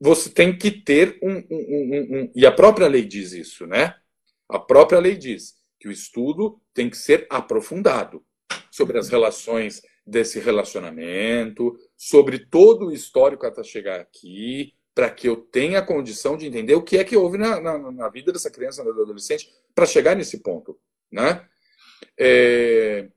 Você tem que ter um, um, um, E a própria lei diz isso, né? A própria lei diz que o estudo tem que ser aprofundado sobre as relações desse relacionamento, sobre todo o histórico até chegar aqui, para que eu tenha condição de entender o que é que houve na, na, na vida dessa criança, do adolescente, para chegar nesse ponto. Né? É,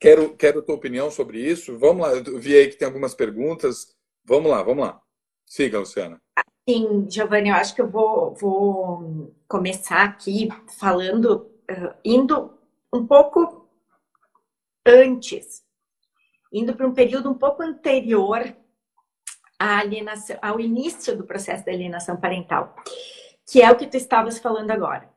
quero, quero tua opinião sobre isso. Vamos lá, eu vi aí que tem algumas perguntas. Vamos lá, vamos lá. Siga, Luciana. Sim, Giovanni, eu acho que eu vou, vou começar aqui falando, uh, indo um pouco antes, indo para um período um pouco anterior alienação, ao início do processo da alienação parental, que é o que tu estavas falando agora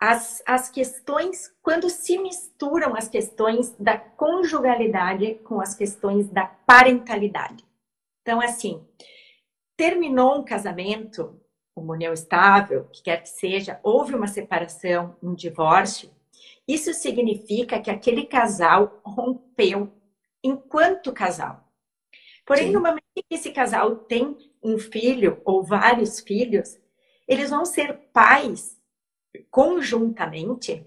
as, as questões, quando se misturam as questões da conjugalidade com as questões da parentalidade. Então, assim, terminou um casamento, uma união estável, que quer que seja, houve uma separação, um divórcio, isso significa que aquele casal rompeu enquanto casal. Porém, Sim. no momento que esse casal tem um filho ou vários filhos, eles vão ser pais conjuntamente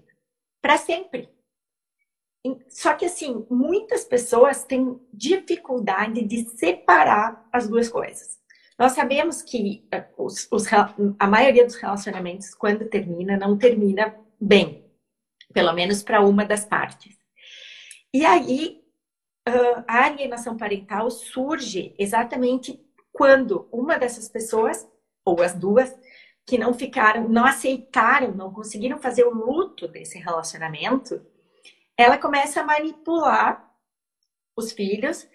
para sempre. Só que assim, muitas pessoas têm dificuldade de separar as duas coisas. Nós sabemos que eh, os, os, a maioria dos relacionamentos, quando termina, não termina bem, pelo menos para uma das partes. E aí, a alienação parental surge exatamente quando uma dessas pessoas, ou as duas, que não ficaram, não aceitaram, não conseguiram fazer o luto desse relacionamento, ela começa a manipular os filhos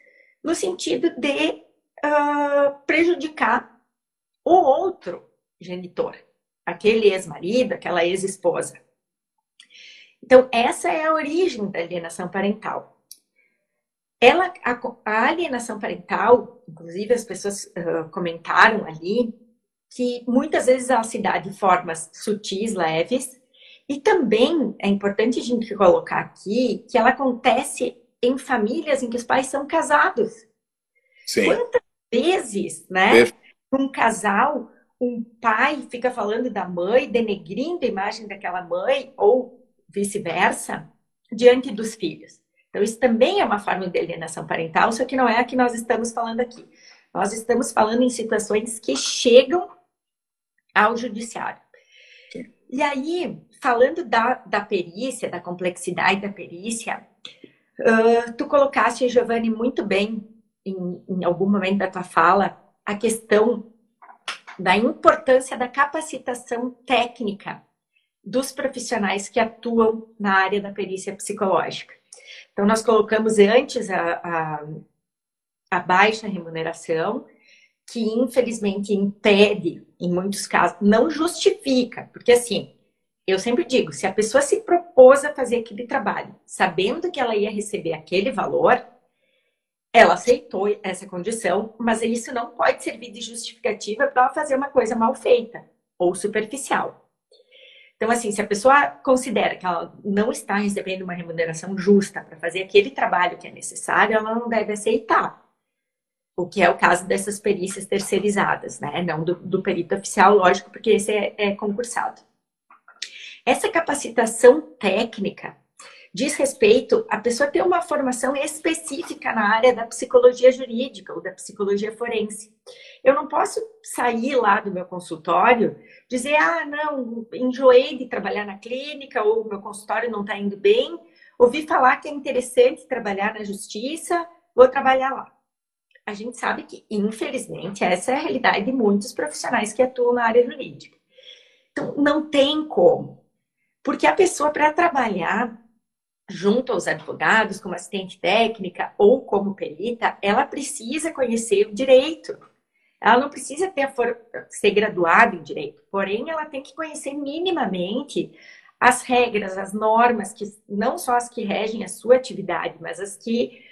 no sentido de uh, prejudicar o outro genitor, aquele ex-marido, aquela ex-esposa. Então, essa é a origem da alienação parental. Ela, a, a alienação parental, inclusive as pessoas uh, comentaram ali, que muitas vezes ela se dá de formas sutis, leves, e também é importante a gente colocar aqui que ela acontece em famílias em que os pais são casados. Sim. Quantas vezes, né, um casal, um pai fica falando da mãe, denegrindo a imagem daquela mãe, ou vice-versa, diante dos filhos. Então, isso também é uma forma de alienação parental, só que não é a que nós estamos falando aqui. Nós estamos falando em situações que chegam ao judiciário. E aí, falando da, da perícia, da complexidade da perícia, uh, tu colocaste, Giovanni, muito bem em, em algum momento da tua fala a questão da importância da capacitação técnica dos profissionais que atuam na área da perícia psicológica. Então, nós colocamos antes a, a, a baixa remuneração, que infelizmente impede, em muitos casos, não justifica, porque assim, eu sempre digo, se a pessoa se propôs a fazer aquele trabalho, sabendo que ela ia receber aquele valor, ela aceitou essa condição, mas isso não pode servir de justificativa para fazer uma coisa mal feita ou superficial. Então, assim, se a pessoa considera que ela não está recebendo uma remuneração justa para fazer aquele trabalho que é necessário, ela não deve aceitar. O que é o caso dessas perícias terceirizadas, né? Não do, do perito oficial, lógico, porque esse é, é concursado. Essa capacitação técnica diz respeito a pessoa ter uma formação específica na área da psicologia jurídica ou da psicologia forense. Eu não posso sair lá do meu consultório dizer, ah, não, enjoei de trabalhar na clínica ou meu consultório não está indo bem, ouvi falar que é interessante trabalhar na justiça, vou trabalhar lá. A gente sabe que, infelizmente, essa é a realidade de muitos profissionais que atuam na área jurídica. Então, não tem como. Porque a pessoa, para trabalhar junto aos advogados, como assistente técnica ou como perita, ela precisa conhecer o direito. Ela não precisa ter ser graduada em direito, porém ela tem que conhecer minimamente as regras, as normas que não só as que regem a sua atividade, mas as que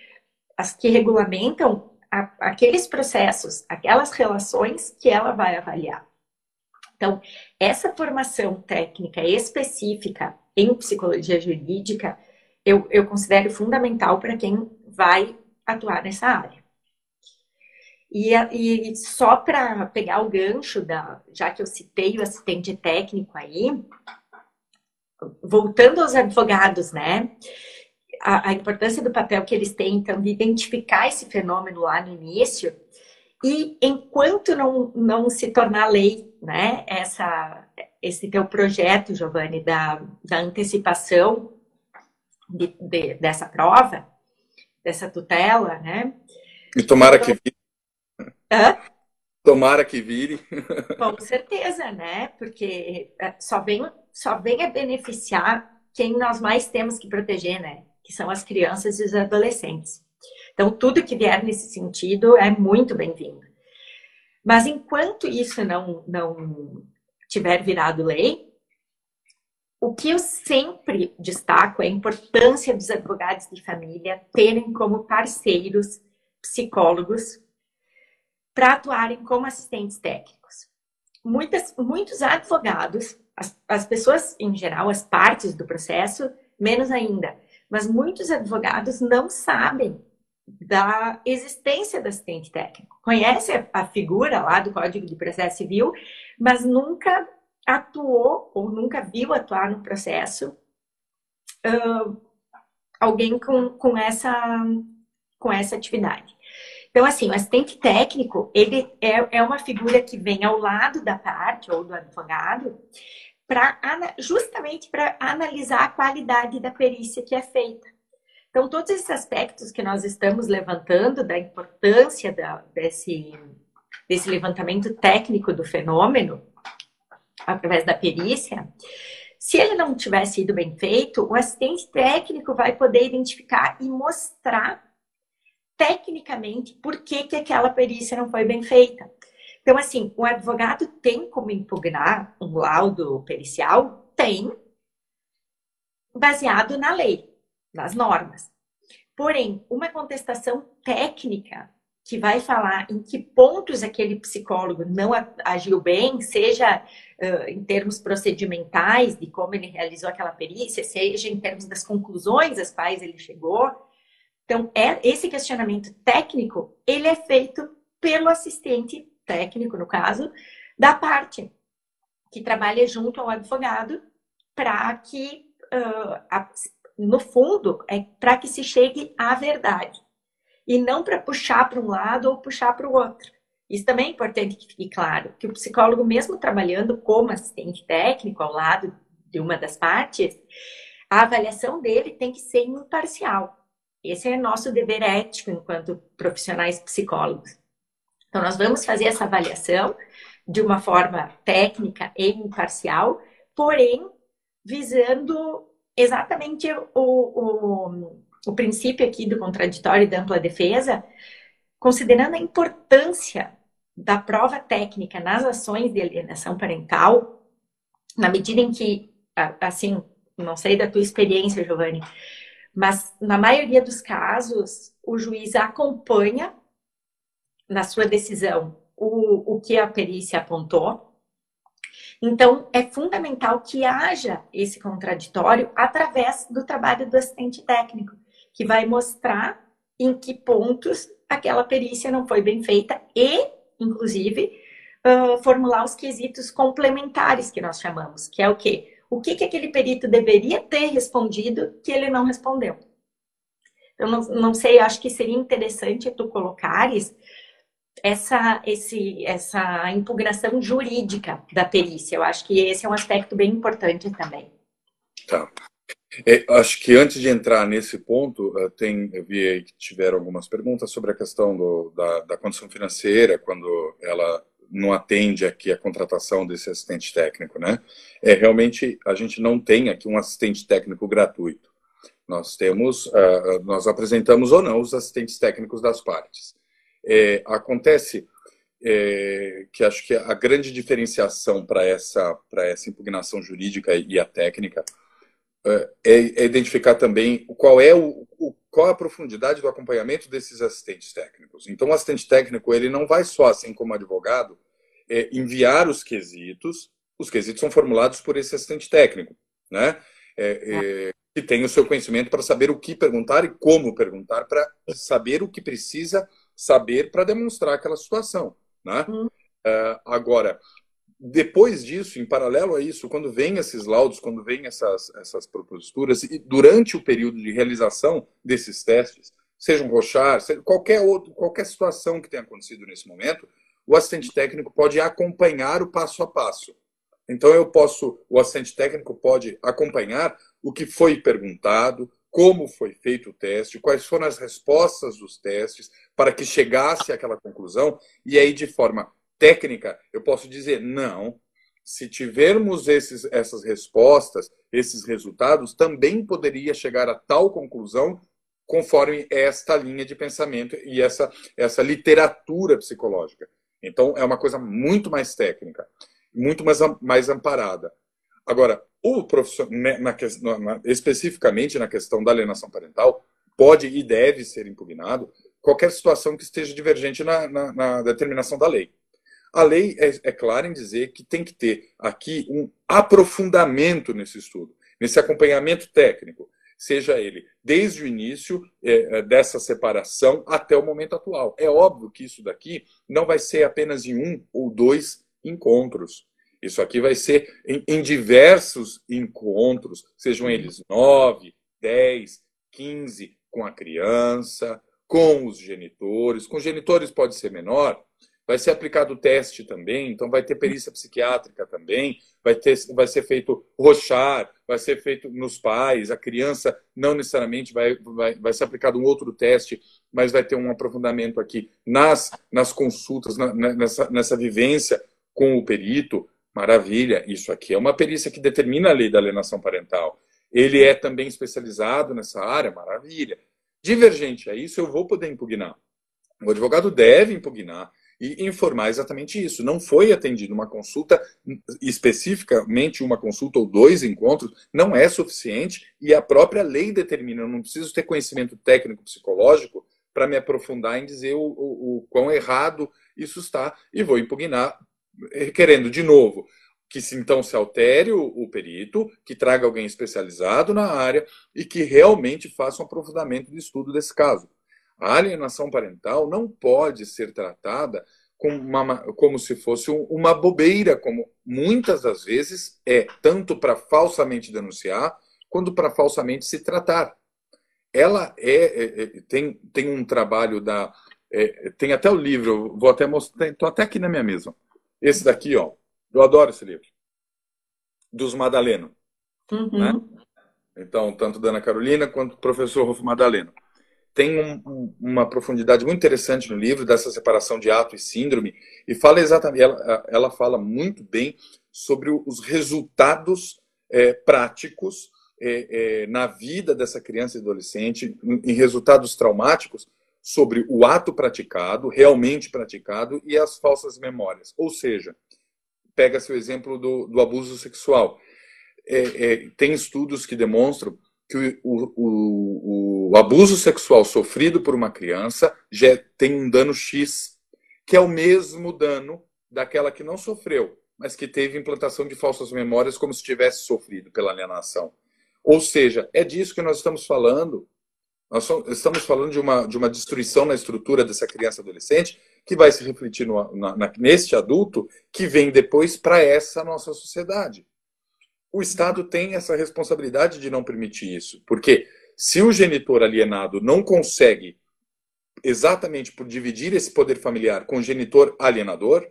as que regulamentam a, aqueles processos, aquelas relações que ela vai avaliar. Então, essa formação técnica específica em psicologia jurídica eu, eu considero fundamental para quem vai atuar nessa área. E, e só para pegar o gancho, da, já que eu citei o assistente técnico aí, voltando aos advogados, né? A, a, importância do papel que eles têm, então, de identificar esse fenômeno lá no início, e enquanto não, não se tornar lei, né, essa, esse teu projeto, Giovanni, da, da antecipação de, de, dessa prova, dessa tutela, né? E tomara que vire. Hã? Tomara que vire. Com certeza, né? Porque é, só vem, só vem a beneficiar quem nós mais temos que proteger, né? Que são as crianças e os adolescentes. Então, tudo que vier nesse sentido é muito bem-vindo. Mas enquanto isso não, não tiver virado lei, o que eu sempre destaco é a importância dos advogados de família terem como parceiros psicólogos para atuarem como assistentes técnicos. Muitas, muitos advogados, as, as pessoas em geral, as partes do processo, menos ainda, mas muitos advogados não sabem da existência do assistente técnico. Conhece a figura lá do Código de Processo Civil, mas nunca atuou ou nunca viu atuar no processo uh, alguém com, com, essa, com essa atividade. Então, assim, o assistente técnico, ele é, é uma figura que vem ao lado da parte ou do advogado para justamente para analisar a qualidade da perícia que é feita. Então, todos esses aspectos que nós estamos levantando da importância da, desse, desse levantamento técnico do fenômeno, através da perícia, se ele não tiver sido bem feito, o assistente técnico vai poder identificar e mostrar tecnicamente por que, que aquela perícia não foi bem feita. Então, assim, o advogado tem como impugnar um laudo pericial? Tem, baseado na lei, nas normas. Porém, uma contestação técnica que vai falar em que pontos aquele psicólogo não agiu bem, seja uh, em termos procedimentais, de como ele realizou aquela perícia, seja em termos das conclusões às quais ele chegou. Então, é, esse questionamento técnico, ele é feito pelo assistente técnico, no caso, da parte que trabalha junto ao advogado, para que, uh, a, no fundo, é para que se chegue à verdade e não para puxar para um lado ou puxar para o outro. Isso também é importante que fique claro, que o psicólogo, mesmo trabalhando como assistente técnico ao lado de uma das partes, a avaliação dele tem que ser imparcial. Esse é nosso dever ético enquanto profissionais psicólogos. Então, nós vamos fazer essa avaliação de uma forma técnica e imparcial, porém, visando exatamente o, o, o princípio aqui do contraditório e da ampla defesa, considerando a importância da prova técnica nas ações de alienação parental, na medida em que, assim, não sei da tua experiência, Giovanni, mas na maioria dos casos, o juiz acompanha na sua decisão o, o que a perícia apontou. Então, é fundamental que haja esse contraditório através do trabalho do assistente técnico que vai mostrar em que pontos aquela perícia não foi bem feita e, inclusive, uh, formular os quesitos complementares que nós chamamos, que é o quê? O que, que aquele perito deveria ter respondido que ele não respondeu. Eu não, não sei, acho que seria interessante tu colocares essa, esse, essa impugnação jurídica da perícia. Eu acho que esse é um aspecto bem importante também. Tá. É, acho que antes de entrar nesse ponto, eh, tem, eu vi aí que tiveram algumas perguntas sobre a questão do, da, da condição financeira, quando ela não atende aqui a contratação desse assistente técnico, né? É, realmente, a gente não tem aqui um assistente técnico gratuito. Nós temos, uh, nós apresentamos ou não os assistentes técnicos das partes. É, acontece é, que acho que a grande diferenciação para essa, essa impugnação jurídica e a técnica é, é identificar também qual é o, o, qual a profundidade do acompanhamento desses assistentes técnicos. Então, o assistente técnico ele não vai só, assim como advogado, é, enviar os quesitos. Os quesitos são formulados por esse assistente técnico, né? É, é, que tem o seu conhecimento para saber o que perguntar e como perguntar, para saber o que precisa saber para demonstrar aquela situação, né? Uhum. É, agora, depois disso, em paralelo a isso, quando vem esses laudos, quando vem essas, essas proposituras, e durante o período de realização desses testes, seja um rochar, seja qualquer, outro, qualquer situação que tenha acontecido nesse momento, o assistente técnico pode acompanhar o passo a passo. Então eu posso, o assistente técnico pode acompanhar o que foi perguntado, como foi feito o teste, quais foram as respostas dos testes para que chegasse àquela conclusão e aí de forma técnica, eu posso dizer não. Se tivermos esses, essas respostas, esses resultados, também poderia chegar a tal conclusão conforme esta linha de pensamento e essa, essa literatura psicológica. Então, é uma coisa muito mais técnica, muito mais, mais amparada. Agora, o profissional, né, na, na, especificamente na questão da alienação parental, pode e deve ser impugnado qualquer situação que esteja divergente na, na, na determinação da lei. A lei é, é clara em dizer que tem que ter aqui um aprofundamento nesse estudo, nesse acompanhamento técnico, seja ele desde o início é, é, dessa separação até o momento atual. É óbvio que isso daqui não vai ser apenas em um ou dois encontros. Isso aqui vai ser em, em diversos encontros, sejam eles nove, dez, quinze, com a criança, com os genitores. Com genitores pode ser menor, Vai ser aplicado o teste também, então vai ter perícia psiquiátrica também, vai, ter, vai ser feito rochar, vai ser feito nos pais, a criança não necessariamente vai, vai, vai ser aplicado um outro teste, mas vai ter um aprofundamento aqui nas, nas consultas, na, nessa, nessa vivência com o perito. Maravilha, isso aqui é uma perícia que determina a lei da alienação parental. Ele é também especializado nessa área, maravilha. Divergente a isso, eu vou poder impugnar. O advogado deve impugnar e informar exatamente isso. Não foi atendido uma consulta, especificamente uma consulta ou dois encontros, não é suficiente e a própria lei determina. Eu não preciso ter conhecimento técnico psicológico para me aprofundar em dizer o, o, o quão errado isso está e vou impugnar, requerendo de novo que se, então se altere o, o, perito, que traga alguém especializado na área e que realmente faça um aprofundamento do estudo desse caso. A alienação parental não pode ser tratada como, uma, como se fosse uma bobeira, como muitas das vezes é, tanto para falsamente denunciar, quanto para falsamente se tratar. Ela é, é, é, tem, tem um trabalho da. É, tem até o livro, vou até mostrar, estou até aqui na minha mesa. Esse daqui, ó. Eu adoro esse livro. Dos Madaleno. Uhum. Né? Então, tanto da Ana Carolina quanto do professor Rolfo Madaleno tem um, uma profundidade muito interessante no livro dessa separação de ato e síndrome e fala exatamente ela, ela fala muito bem sobre os resultados é, práticos é, é, na vida dessa criança e adolescente em resultados traumáticos sobre o ato praticado realmente praticado e as falsas memórias. Ou seja pega-se o exemplo do, do abuso sexual. É, é, tem estudos que demonstram que o, o, o, abuso sexual sofrido por uma criança já tem um dano X, que é o mesmo dano daquela que não sofreu, mas que teve implantação de falsas memórias como se tivesse sofrido pela alienação. Ou seja, é disso que nós estamos falando. Nós estamos falando de uma, de uma destruição na estrutura dessa criança adolescente que vai se refletir no, na, neste adulto que vem depois para essa nossa sociedade o Estado tem essa responsabilidade de não permitir isso. Porque se o genitor alienado não consegue, exatamente por dividir esse poder familiar com o genitor alienador,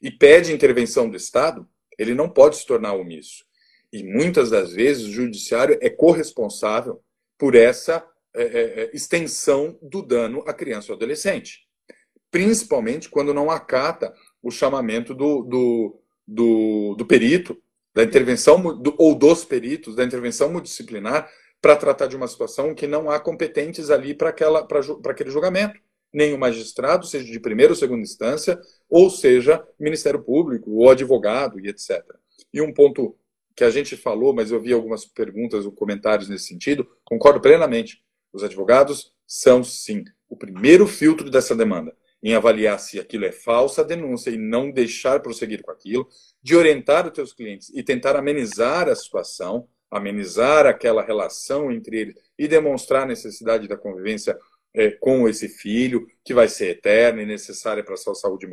e pede intervenção do Estado, ele não pode se tornar omisso. E muitas das vezes o judiciário é corresponsável por essa é, é, é extensão do dano à criança ou adolescente. Principalmente quando não acata o chamamento do, do, do, do perito da intervenção do, ou dos peritos, da intervenção multidisciplinar, para tratar de uma situação que não há competentes ali para aquele julgamento. Nem o magistrado, seja de primeira ou segunda instância, ou seja, Ministério Público, ou advogado, e etc. E um ponto que a gente falou, mas eu vi algumas perguntas ou comentários nesse sentido, concordo plenamente. Os advogados são, sim, o primeiro filtro dessa demanda em avaliar se aquilo é falsa denúncia e não deixar prosseguir com aquilo, de orientar os teus clientes e tentar amenizar a situação, amenizar aquela relação entre eles e demonstrar a necessidade da convivência é, com esse filho, que vai ser eterna e necessária para a sua saúde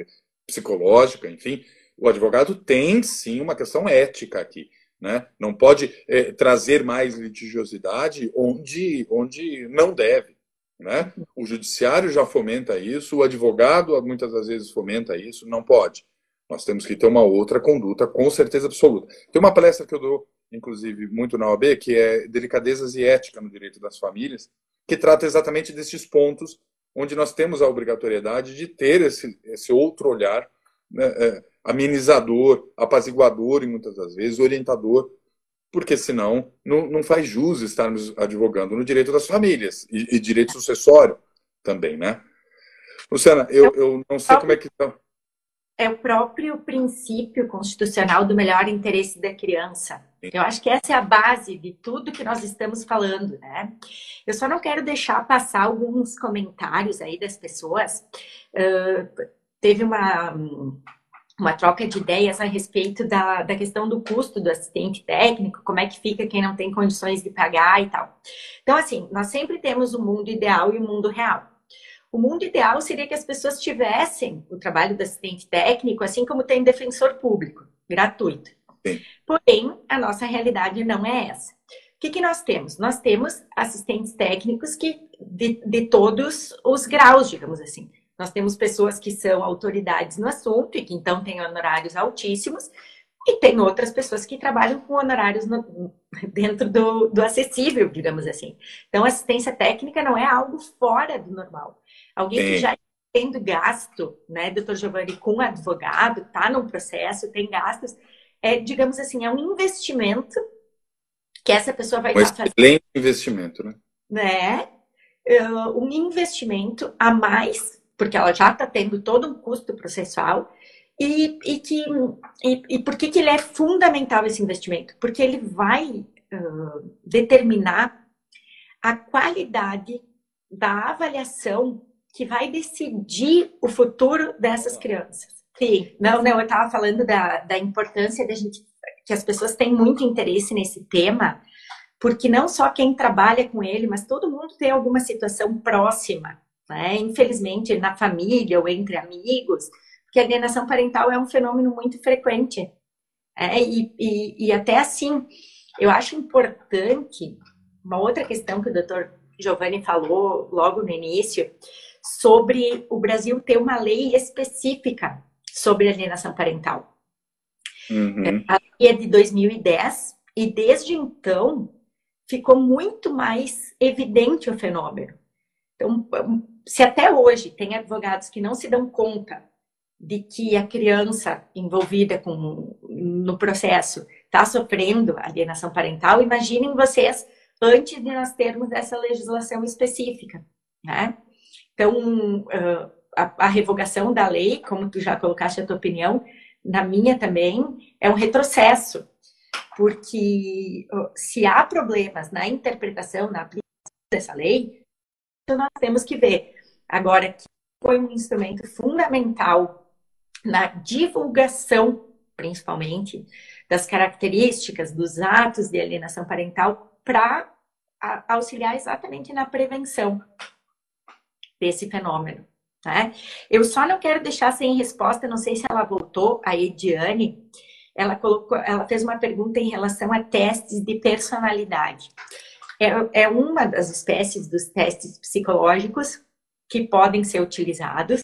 psicológica, enfim. O advogado tem sim uma questão ética aqui. Né? Não pode é, trazer mais litigiosidade onde, onde não deve. Né? O judiciário já fomenta isso, o advogado muitas das vezes fomenta isso, não pode. Nós temos que ter uma outra conduta, com certeza absoluta. Tem uma palestra que eu dou, inclusive, muito na OAB, que é Delicadezas e Ética no Direito das Famílias, que trata exatamente desses pontos onde nós temos a obrigatoriedade de ter esse, esse outro olhar né, é, amenizador, apaziguador, e muitas das vezes, orientador porque senão não, não faz jus estarmos advogando no direito das famílias e, e direito sucessório também, né? Luciana, eu, eu não sei como é que está. É o próprio princípio constitucional do melhor interesse da criança. Eu acho que essa é a base de tudo que nós estamos falando, né? Eu só não quero deixar passar alguns comentários aí das pessoas. Uh, teve uma uma troca de ideias a respeito da, da questão do custo do assistente técnico, como é que fica quem não tem condições de pagar e tal. Então, assim, nós sempre temos o mundo ideal e o mundo real. O mundo ideal seria que as pessoas tivessem o trabalho do assistente técnico, assim como tem defensor público, gratuito. Sim. Porém, a nossa realidade não é essa. O que, que nós temos? Nós temos assistentes técnicos que de, de todos os graus, digamos assim. Nós temos pessoas que são autoridades no assunto e que então têm honorários altíssimos, e tem outras pessoas que trabalham com honorários no, dentro do, do, acessível, digamos assim. Então, assistência técnica não é algo fora do normal. Alguém que já tendo gasto, né, doutor Giovanni, com advogado, está num processo, tem gastos, é, digamos assim, é um investimento que essa pessoa vai um estar fazendo. Excelente investimento, né? Né? Uh, um investimento a mais porque ela já está tendo todo um custo processual. E, e, que, e, e por que, que ele é fundamental esse investimento? Porque ele vai uh, determinar a qualidade da avaliação que vai decidir o futuro dessas crianças. Sim, não, não, eu estava falando da, da importância da gente, que as pessoas têm muito interesse nesse tema, porque não só quem trabalha com ele, mas todo mundo tem alguma situação próxima, né? Infelizmente, na família ou entre amigos, porque a alienação parental é um fenômeno muito frequente. É, e, e, e até assim, eu acho importante uma outra questão que o doutor Giovanni falou logo no início, sobre o Brasil ter uma lei específica sobre alienação parental. Uhum. A lei é de 2010 e desde então ficou muito mais evidente o fenômeno. Então, se até hoje tem advogados que não se dão conta de que a criança envolvida com, no processo está sofrendo alienação parental, imaginem vocês antes de nós termos essa legislação específica, né? Então, a, a revogação da lei, como tu já colocaste a tua opinião, na minha também, é um retrocesso, porque se há problemas na interpretação, na aplicação dessa lei, então nós temos que ver. Agora, que foi um instrumento fundamental na divulgação, principalmente, das características dos atos de alienação parental para auxiliar exatamente na prevenção desse fenômeno. Né? Eu só não quero deixar sem resposta, não sei se ela voltou, a Ediane, ela colocou, ela fez uma pergunta em relação a testes de personalidade. É, é uma das espécies dos testes psicológicos que podem ser utilizados.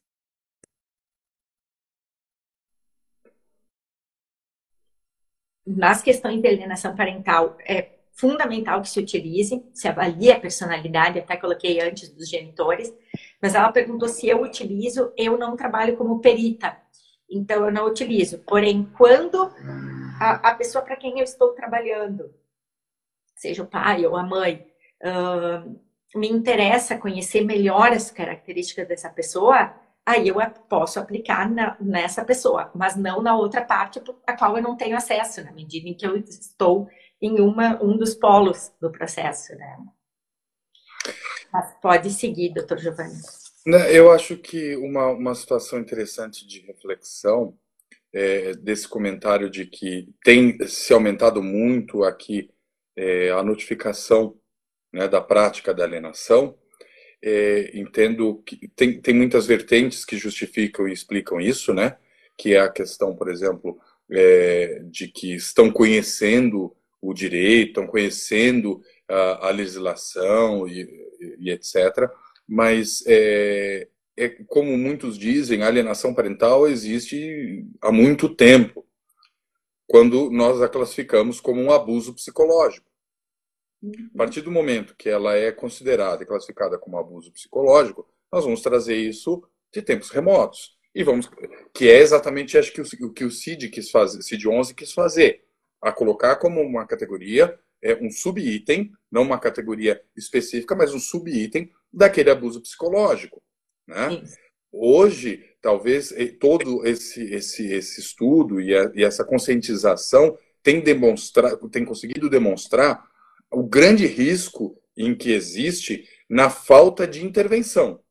Nas questões de alienação parental, é fundamental que se utilize, se avalie a personalidade, até coloquei antes dos genitores, mas ela perguntou se eu utilizo, eu não trabalho como perita, então eu não utilizo. Porém, quando a, a pessoa para quem eu estou trabalhando, seja o pai ou a mãe, uh, me interessa conhecer melhor as características dessa pessoa, aí eu posso aplicar na, nessa pessoa, mas não na outra parte a qual eu não tenho acesso, na medida em que eu estou em uma, um dos polos do processo, né? Mas pode seguir, doutor Giovanni. Né, eu acho que uma, uma situação interessante de reflexão é, desse comentário de que tem se aumentado muito aqui é, a notificação né, da prática da alienação. É, entendo que tem, tem muitas vertentes que justificam e explicam isso, né? Que é a questão, por exemplo, é, de que estão conhecendo o direito, estão conhecendo a, a legislação e, e, etc. Mas, é, é, como muitos dizem, a alienação parental existe há muito tempo, quando nós a classificamos como um abuso psicológico. A partir do momento que ela é considerada e classificada como abuso psicológico, nós vamos trazer isso de tempos remotos. E vamos, que é exatamente acho que o, que o CID quis fazer, CID 11 quis fazer, a colocar como uma categoria, é um subitem, não uma categoria específica, mas um subitem daquele abuso psicológico. Né? Hoje, talvez todo esse, esse, esse estudo e, a, e essa conscientização tem, demonstrado, tem conseguido demonstrar o grande risco em que existe na falta de intervenção.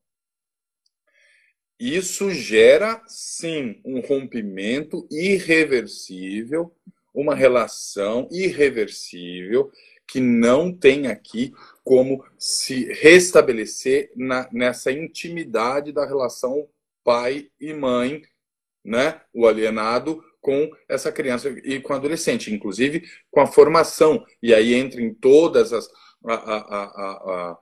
Isso gera, sim, um rompimento irreversível uma relação irreversível que não tem aqui como se restabelecer na, nessa intimidade da relação pai e mãe, né? O alienado com essa criança e com adolescente, inclusive com a formação. E aí entra em todas as a, a, a,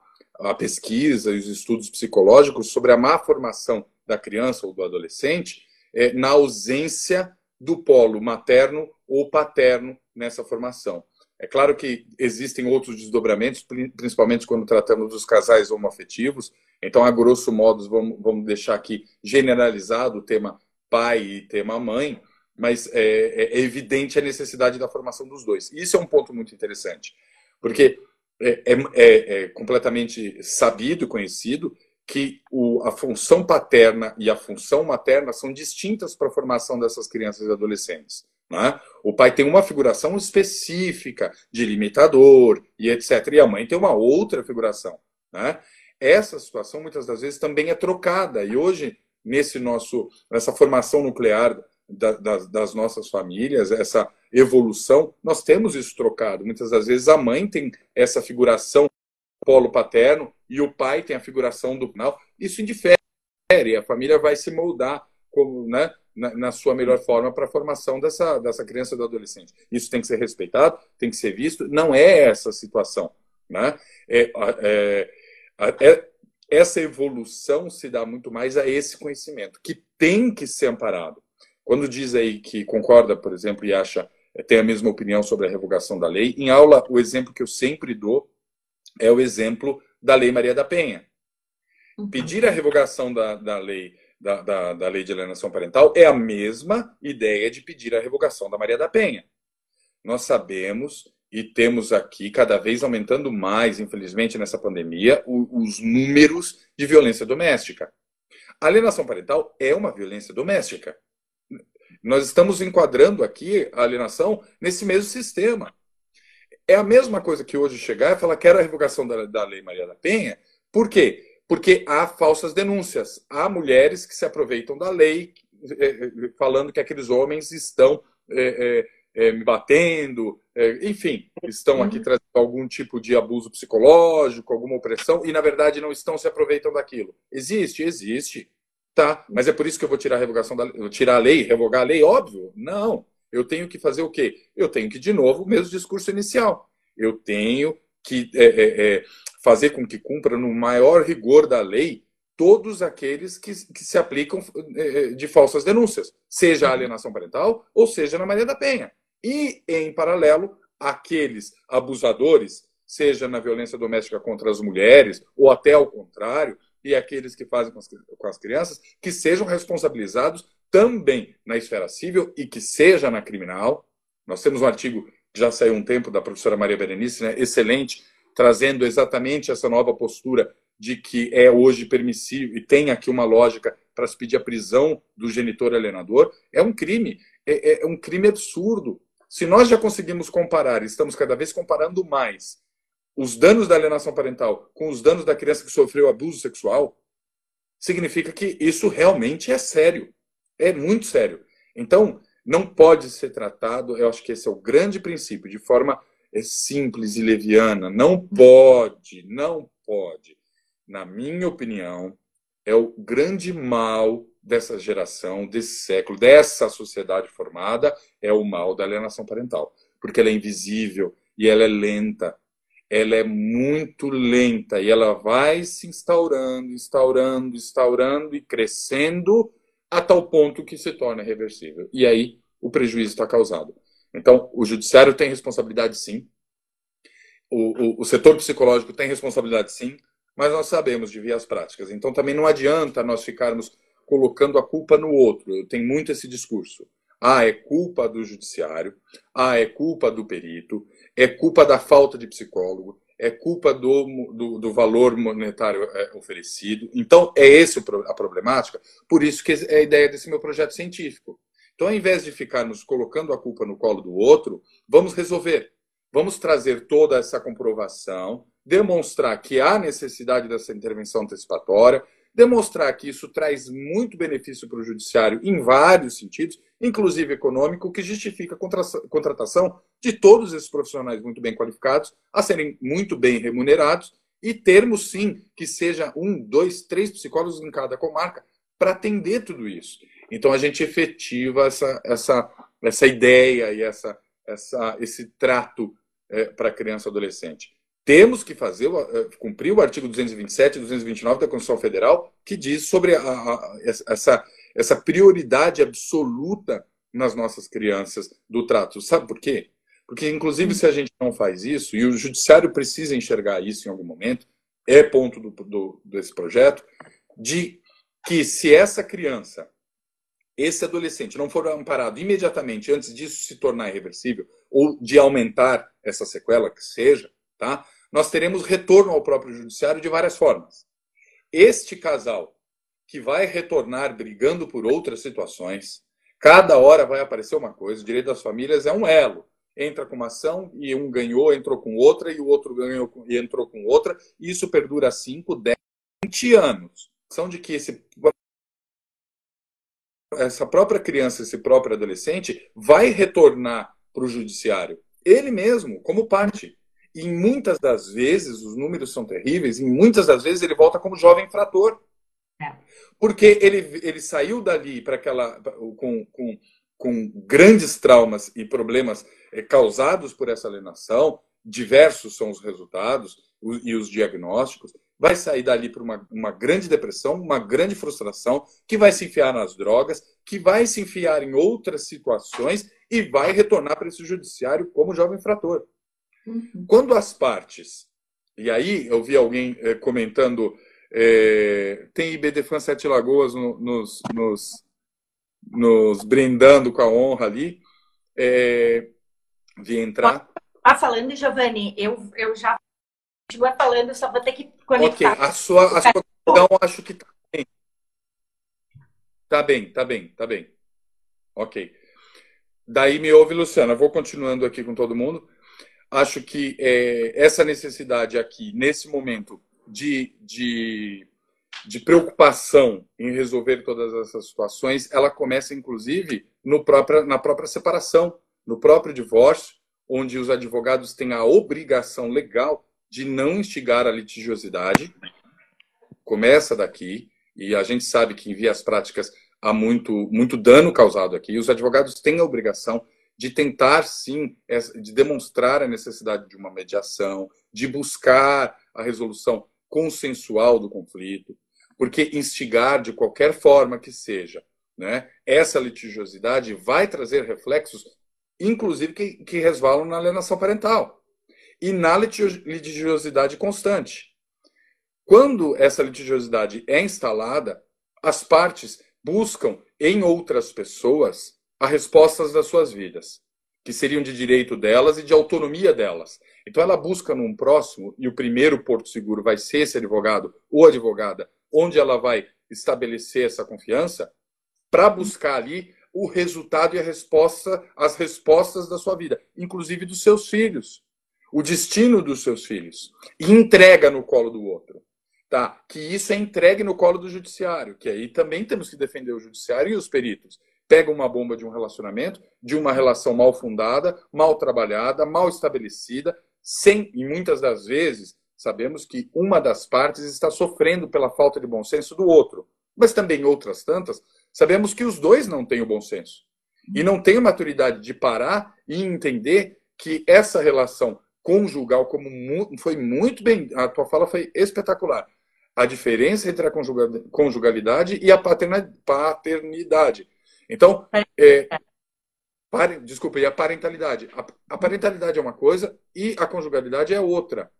a, pesquisa e os estudos psicológicos sobre a má formação da criança ou do adolescente é, na ausência do polo materno ou paterno nessa formação. É claro que existem outros desdobramentos, principalmente quando tratamos dos casais homoafetivos. Então, a grosso modo, vamos, vamos deixar aqui generalizado o tema pai e tema mãe, mas é, é, é evidente a necessidade da formação dos dois. Isso é um ponto muito interessante, porque é, é, é, é completamente sabido e conhecido que o, a função paterna e a função materna são distintas para a formação dessas crianças e adolescentes. Né? O pai tem uma figuração específica de limitador e etc. E a mãe tem uma outra figuração. Né? Essa situação muitas das vezes também é trocada. E hoje, nesse nosso, nessa formação nuclear da, das, das nossas famílias, essa evolução, nós temos isso trocado. Muitas das vezes a mãe tem essa figuração polo paterno e o pai tem a figuração do final. Isso indifere. A família vai se moldar como, né, na, na sua melhor forma para a formação dessa, dessa criança do adolescente. Isso tem que ser respeitado, tem que ser visto. Não é essa a situação. Né? É, é, é, essa evolução se dá muito mais a esse conhecimento, que tem que ser amparado. Quando diz aí que concorda, por exemplo, e acha tem a mesma opinião sobre a revogação da lei, em aula o exemplo que eu sempre dou é o exemplo da Lei Maria da Penha. Uhum. Pedir a revogação da, da lei da, da, da, lei de alienação parental é a mesma ideia de pedir a revogação da Maria da Penha. Nós sabemos e temos aqui cada vez aumentando mais, infelizmente, nessa pandemia, os números de violência doméstica. A alienação parental é uma violência doméstica. Nós estamos enquadrando aqui a alienação nesse mesmo sistema. É a mesma coisa que hoje chegar e falar quero a revogação da, da Lei Maria da Penha. Por quê? Porque há falsas denúncias. Há mulheres que se aproveitam da lei, é, é, falando que aqueles homens estão é, é, me batendo, é, enfim, estão aqui uhum. trazendo algum tipo de abuso psicológico, alguma opressão, e na verdade não estão se aproveitando daquilo. Existe, existe. Tá, mas é por isso que eu vou tirar a revogação da tirar a lei, revogar a lei, óbvio? Não eu tenho que fazer o quê? Eu tenho que, de novo, o mesmo discurso inicial. Eu tenho que é, é, é, fazer com que cumpra no maior rigor da lei todos aqueles que, que se aplicam é, é, de falsas denúncias, seja a alienação parental ou seja na Maria da Penha. E, em paralelo, aqueles abusadores, seja na violência doméstica contra as mulheres ou até ao contrário, e aqueles que fazem com as, com as crianças, que sejam responsabilizados também na esfera civil e que seja na criminal. Nós temos um artigo que já saiu um tempo da professora Maria Berenice, né, excelente, trazendo exatamente essa nova postura de que é hoje permissível e tem aqui uma lógica para se pedir a prisão do genitor alienador. É um crime, é, é um crime absurdo. Se nós já conseguimos comparar, estamos cada vez comparando mais os danos da alienação parental com os danos da criança que sofreu abuso sexual, significa que isso realmente é sério. É muito sério. Então, não pode ser tratado, eu acho que esse é o grande princípio, de forma é, simples e leviana. Não pode, não pode. Na minha opinião, é o grande mal dessa geração, desse século, dessa sociedade formada, é o mal da alienação parental. Porque ela é invisível e ela é lenta. Ela é muito lenta e ela vai se instaurando, instaurando, instaurando e crescendo a tal ponto que se torna reversível. E aí o prejuízo está causado. Então, o judiciário tem responsabilidade sim, o, o, o setor psicológico tem responsabilidade sim, mas nós sabemos de vias práticas. Então, também não adianta nós ficarmos colocando a culpa no outro. Tenho muito esse discurso. Ah, é culpa do judiciário. Ah, é culpa do perito. É culpa da falta de psicólogo é culpa do, do, do valor monetário é, oferecido. Então, é esse a problemática, por isso que é a ideia desse meu projeto científico. Então, ao invés de ficarmos colocando a culpa no colo do outro, vamos resolver. Vamos trazer toda essa comprovação, demonstrar que há necessidade dessa intervenção antecipatória, demonstrar que isso traz muito benefício para o judiciário em vários sentidos, inclusive econômico, que justifica a contratação de todos esses profissionais muito bem qualificados a serem muito bem remunerados e termos, sim, que seja um, dois, três psicólogos em cada comarca para atender tudo isso. Então, a gente efetiva essa, essa, essa ideia e essa, essa, esse trato é, para criança e adolescente temos que fazer, eh, cumprir o artigo 227 e 229 da Constituição Federal, que diz sobre a, a, essa, essa prioridade absoluta nas nossas crianças do trato. Sabe por quê? Porque, inclusive, se a gente não faz isso, e o judiciário precisa enxergar isso em algum momento, é ponto do, do, desse projeto, de que se essa criança, esse adolescente, não for amparado imediatamente antes disso se tornar irreversível, ou de aumentar essa sequela que seja, tá? nós teremos retorno ao próprio judiciário de várias formas. este casal que vai retornar brigando por outras situações, cada hora vai aparecer uma coisa, o direito das famílias é um elo. Entra com uma ação e um ganhou, entrou com outra, e o outro ganhou e entrou com outra, isso perdura 5, 10, 20 anos. São de que esse essa própria criança, esse próprio adolescente, vai retornar para o judiciário. Ele mesmo, como parte. E muitas das vezes, os números são terríveis, e muitas das vezes ele volta como jovem infrator. É. Porque ele, ele saiu dali para aquela com, com, com grandes traumas e problemas é, causados por essa alienação, diversos são os resultados e os diagnósticos, vai sair dali para uma, uma grande depressão, uma grande frustração, que vai se enfiar nas drogas, que vai se enfiar em outras situações e vai retornar para esse judiciário como jovem infrator. Uhum. Quando as partes, e aí eu vi alguém é, comentando, é, tem IBDFAN Sete Lagoas no, nos, nos, nos, brindando com a honra ali, é, vi entrar. Ah, falando, Giovanni, eu, eu já continua falando, só vou ter que conectar. Ok, a sua, a sua acho que tá bem. Tá bem, tá bem, tá bem. Ok. Daí me ouve, Luciana. Vou continuando aqui com todo mundo. Acho que é, essa necessidade aqui, nesse momento, de, de, de preocupação em resolver todas essas situações, ela começa, inclusive, no na própria separação, no próprio divórcio, onde os advogados têm a obrigação legal de não instigar a litigiosidade. Começa daqui, e a gente sabe que em vias práticas há muito, muito dano causado aqui. Os advogados têm a obrigação de tentar, sim, de demonstrar a necessidade de uma mediação, de buscar a resolução consensual do conflito, porque instigar de qualquer forma que seja, né, essa litigiosidade vai trazer reflexos, inclusive que, que resvalam na alienação parental e na litigiosidade constante. Quando essa litigiosidade é instalada, as partes buscam em outras pessoas as respostas das suas vidas, que seriam de direito delas e de autonomia delas. Então ela busca num próximo, e o primeiro porto seguro vai ser esse advogado ou advogada, onde ela vai estabelecer essa confiança, para buscar ali o resultado e a resposta, as respostas da sua vida, inclusive dos seus filhos o destino dos seus filhos e entrega no colo do outro. Tá? Que isso é entregue no colo do judiciário, que aí também temos que defender o judiciário e os peritos. Pega uma bomba de um relacionamento, de uma relação mal fundada, mal trabalhada, mal estabelecida, sem, e muitas das vezes, sabemos que uma das partes está sofrendo pela falta de bom senso do outro. Mas também outras tantas, sabemos que os dois não têm o bom senso. E não têm a maturidade de parar e entender que essa relação conjugal, como foi muito bem, a tua fala foi espetacular. A diferença entre a conjugalidade e a paternidade. Então, é, pare, desculpa, e a parentalidade. A, a parentalidade é uma coisa e a conjugalidade é outra,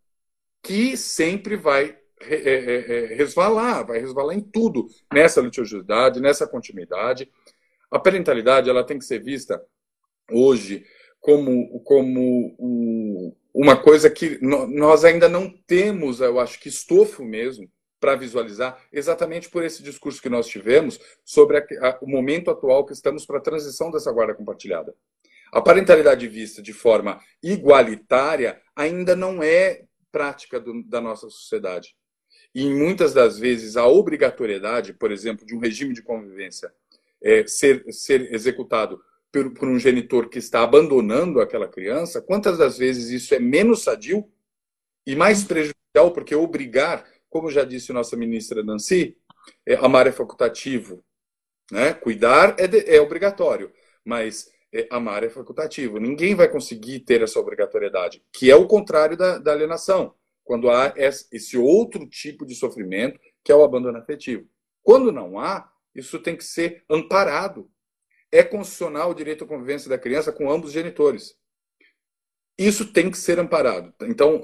que sempre vai é, é, é, resvalar, vai resvalar em tudo, nessa litigiosidade, nessa continuidade. A parentalidade ela tem que ser vista hoje como, como o, uma coisa que nós ainda não temos, eu acho que estofo mesmo, para visualizar, exatamente por esse discurso que nós tivemos sobre a, a, o momento atual que estamos para a transição dessa guarda compartilhada. A parentalidade vista de forma igualitária ainda não é prática do, da nossa sociedade. E muitas das vezes a obrigatoriedade, por exemplo, de um regime de convivência é, ser, ser executado por, por um genitor que está abandonando aquela criança, quantas das vezes isso é menos sadio e mais prejudicial, porque obrigar, como já disse nossa ministra Nancy, é, amar é facultativo. Né? Cuidar é, de, é obrigatório, mas é, amar é facultativo. Ninguém vai conseguir ter essa obrigatoriedade, que é o contrário da, da alienação, quando há esse outro tipo de sofrimento, que é o abandono afetivo. Quando não há, isso tem que ser amparado é constitucional o direito à convivência da criança com ambos os genitores. Isso tem que ser amparado. Então,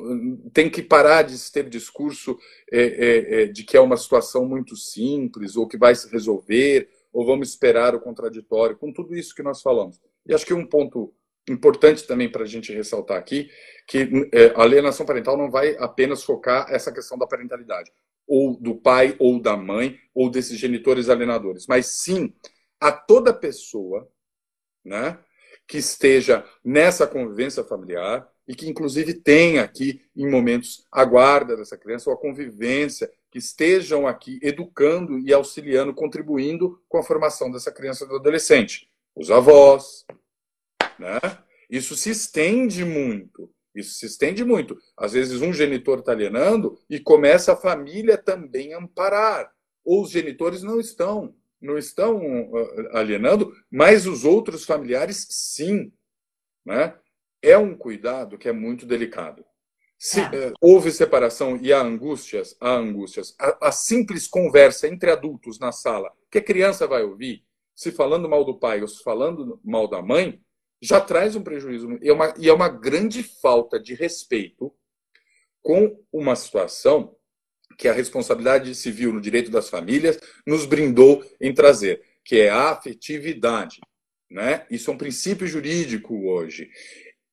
tem que parar de ter discurso é, é, é, de que é uma situação muito simples, ou que vai se resolver, ou vamos esperar o contraditório, com tudo isso que nós falamos. E acho que um ponto importante também para a gente ressaltar aqui, que é, a alienação parental não vai apenas focar essa questão da parentalidade. ou do pai ou da mãe ou desses genitores alienadores, mas sim a toda pessoa, né, que esteja nessa convivência familiar e que inclusive tenha aqui em momentos a guarda dessa criança ou a convivência, que estejam aqui educando e auxiliando, contribuindo com a formação dessa criança e do adolescente. Os avós, né? Isso se estende muito. Isso se estende muito. Às vezes um genitor está alienando e começa a família também a amparar. Ou os genitores não estão, não estão ah, alienando, mas os outros familiares sim. Né? É um cuidado que é muito delicado. Se é. houve separação e há angústias, há angústias. A, a, simples conversa entre adultos na sala, que a criança vai ouvir, se falando mal do pai ou se falando mal da mãe, já traz um prejuízo. E é uma, e é uma grande falta de respeito com uma situação que a responsabilidade civil no direito das famílias nos brindou em trazer, que é a afetividade. Né? Isso é um princípio jurídico hoje.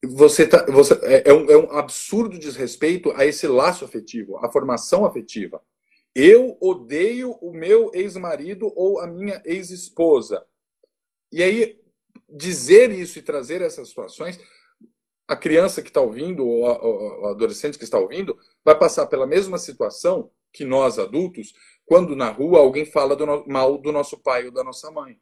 Você, tá, você é, é, um, é um absurdo desrespeito a esse laço afetivo, a formação afetiva. Eu odeio o meu ex-marido ou a minha ex-esposa. E aí dizer isso e trazer essas situações, a criança que está ouvindo, ou o adolescente que está ouvindo, vai passar pela mesma situação que nós adultos, quando na rua alguém fala do no, mal do nosso pai ou da nossa mãe.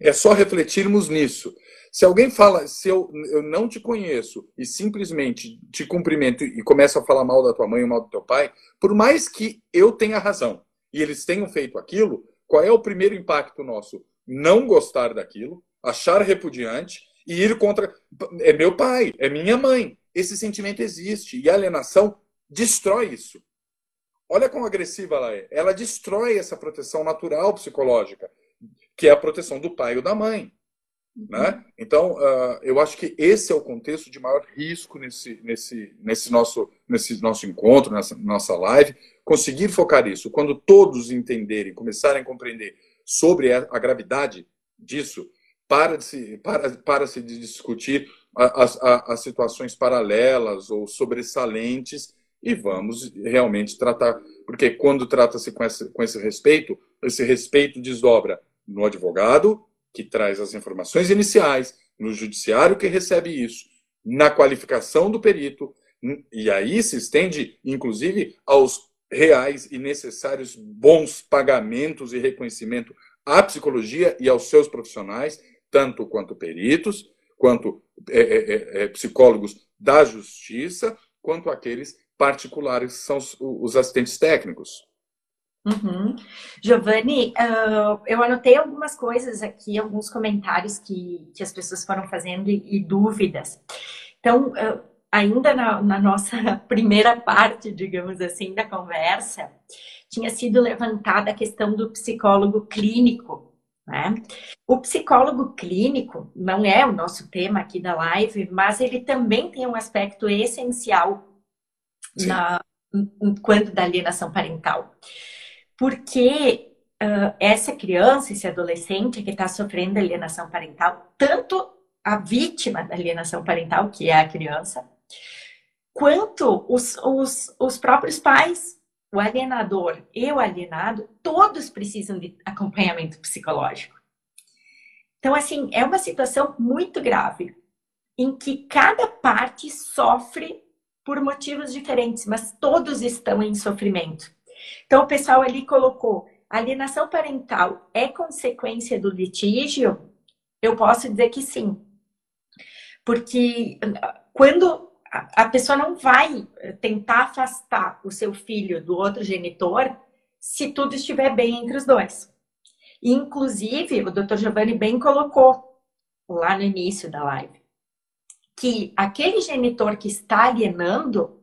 É só refletirmos nisso. Se alguém fala, se eu, eu não te conheço e simplesmente te cumprimento e começo a falar mal da tua mãe ou mal do teu pai, por mais que eu tenha razão e eles tenham feito aquilo, qual é o primeiro impacto nosso? Não gostar daquilo, achar repudiante e ir contra. É meu pai, é minha mãe. Esse sentimento existe e a alienação destrói isso. Olha quão agressiva ela é. Ela destrói essa proteção natural psicológica, que é a proteção do pai ou da mãe. Né? Então, uh, eu acho que esse é o contexto de maior risco nesse, nesse, nesse, nosso, nesse nosso encontro, nessa nossa live, conseguir focar isso. Quando todos entenderem, começarem a compreender sobre a, a gravidade disso, para de se, para, para -se de discutir as, as situações paralelas ou sobressalentes e vamos realmente tratar, porque quando trata-se com esse, com esse respeito, esse respeito desdobra no advogado, que traz as informações iniciais, no judiciário que recebe isso, na qualificação do perito, e aí se estende, inclusive, aos reais e necessários bons pagamentos e reconhecimento à psicologia e aos seus profissionais, tanto quanto peritos, quanto é, é, é, é, psicólogos da justiça, quanto aqueles particulares que são os, os assistentes técnicos. Uhum. Giovanni, uh, eu anotei algumas coisas aqui, alguns comentários que, que as pessoas foram fazendo e, e dúvidas. Então, uh, ainda na, na, nossa primeira parte, digamos assim, da conversa, tinha sido levantada a questão do psicólogo clínico né? O psicólogo clínico não é o nosso tema aqui da live, mas ele também tem um aspecto essencial na, quando da alienação parental. Porque uh, essa criança, esse adolescente que está sofrendo alienação parental, tanto a vítima da alienação parental, que é a criança, quanto os, os, os próprios pais o alienador e o alienado, todos precisam de acompanhamento psicológico. Então, assim, é uma situação muito grave, em que cada parte sofre por motivos diferentes, mas todos estão em sofrimento. Então, o pessoal ali colocou: alienação parental é consequência do litígio? Eu posso dizer que sim. Porque quando a pessoa não vai eh, tentar afastar o seu filho do outro genitor se tudo estiver bem entre os dois. Inclusive, o Dr. Giovanni bem colocou lá no início da live que aquele genitor que está alienando,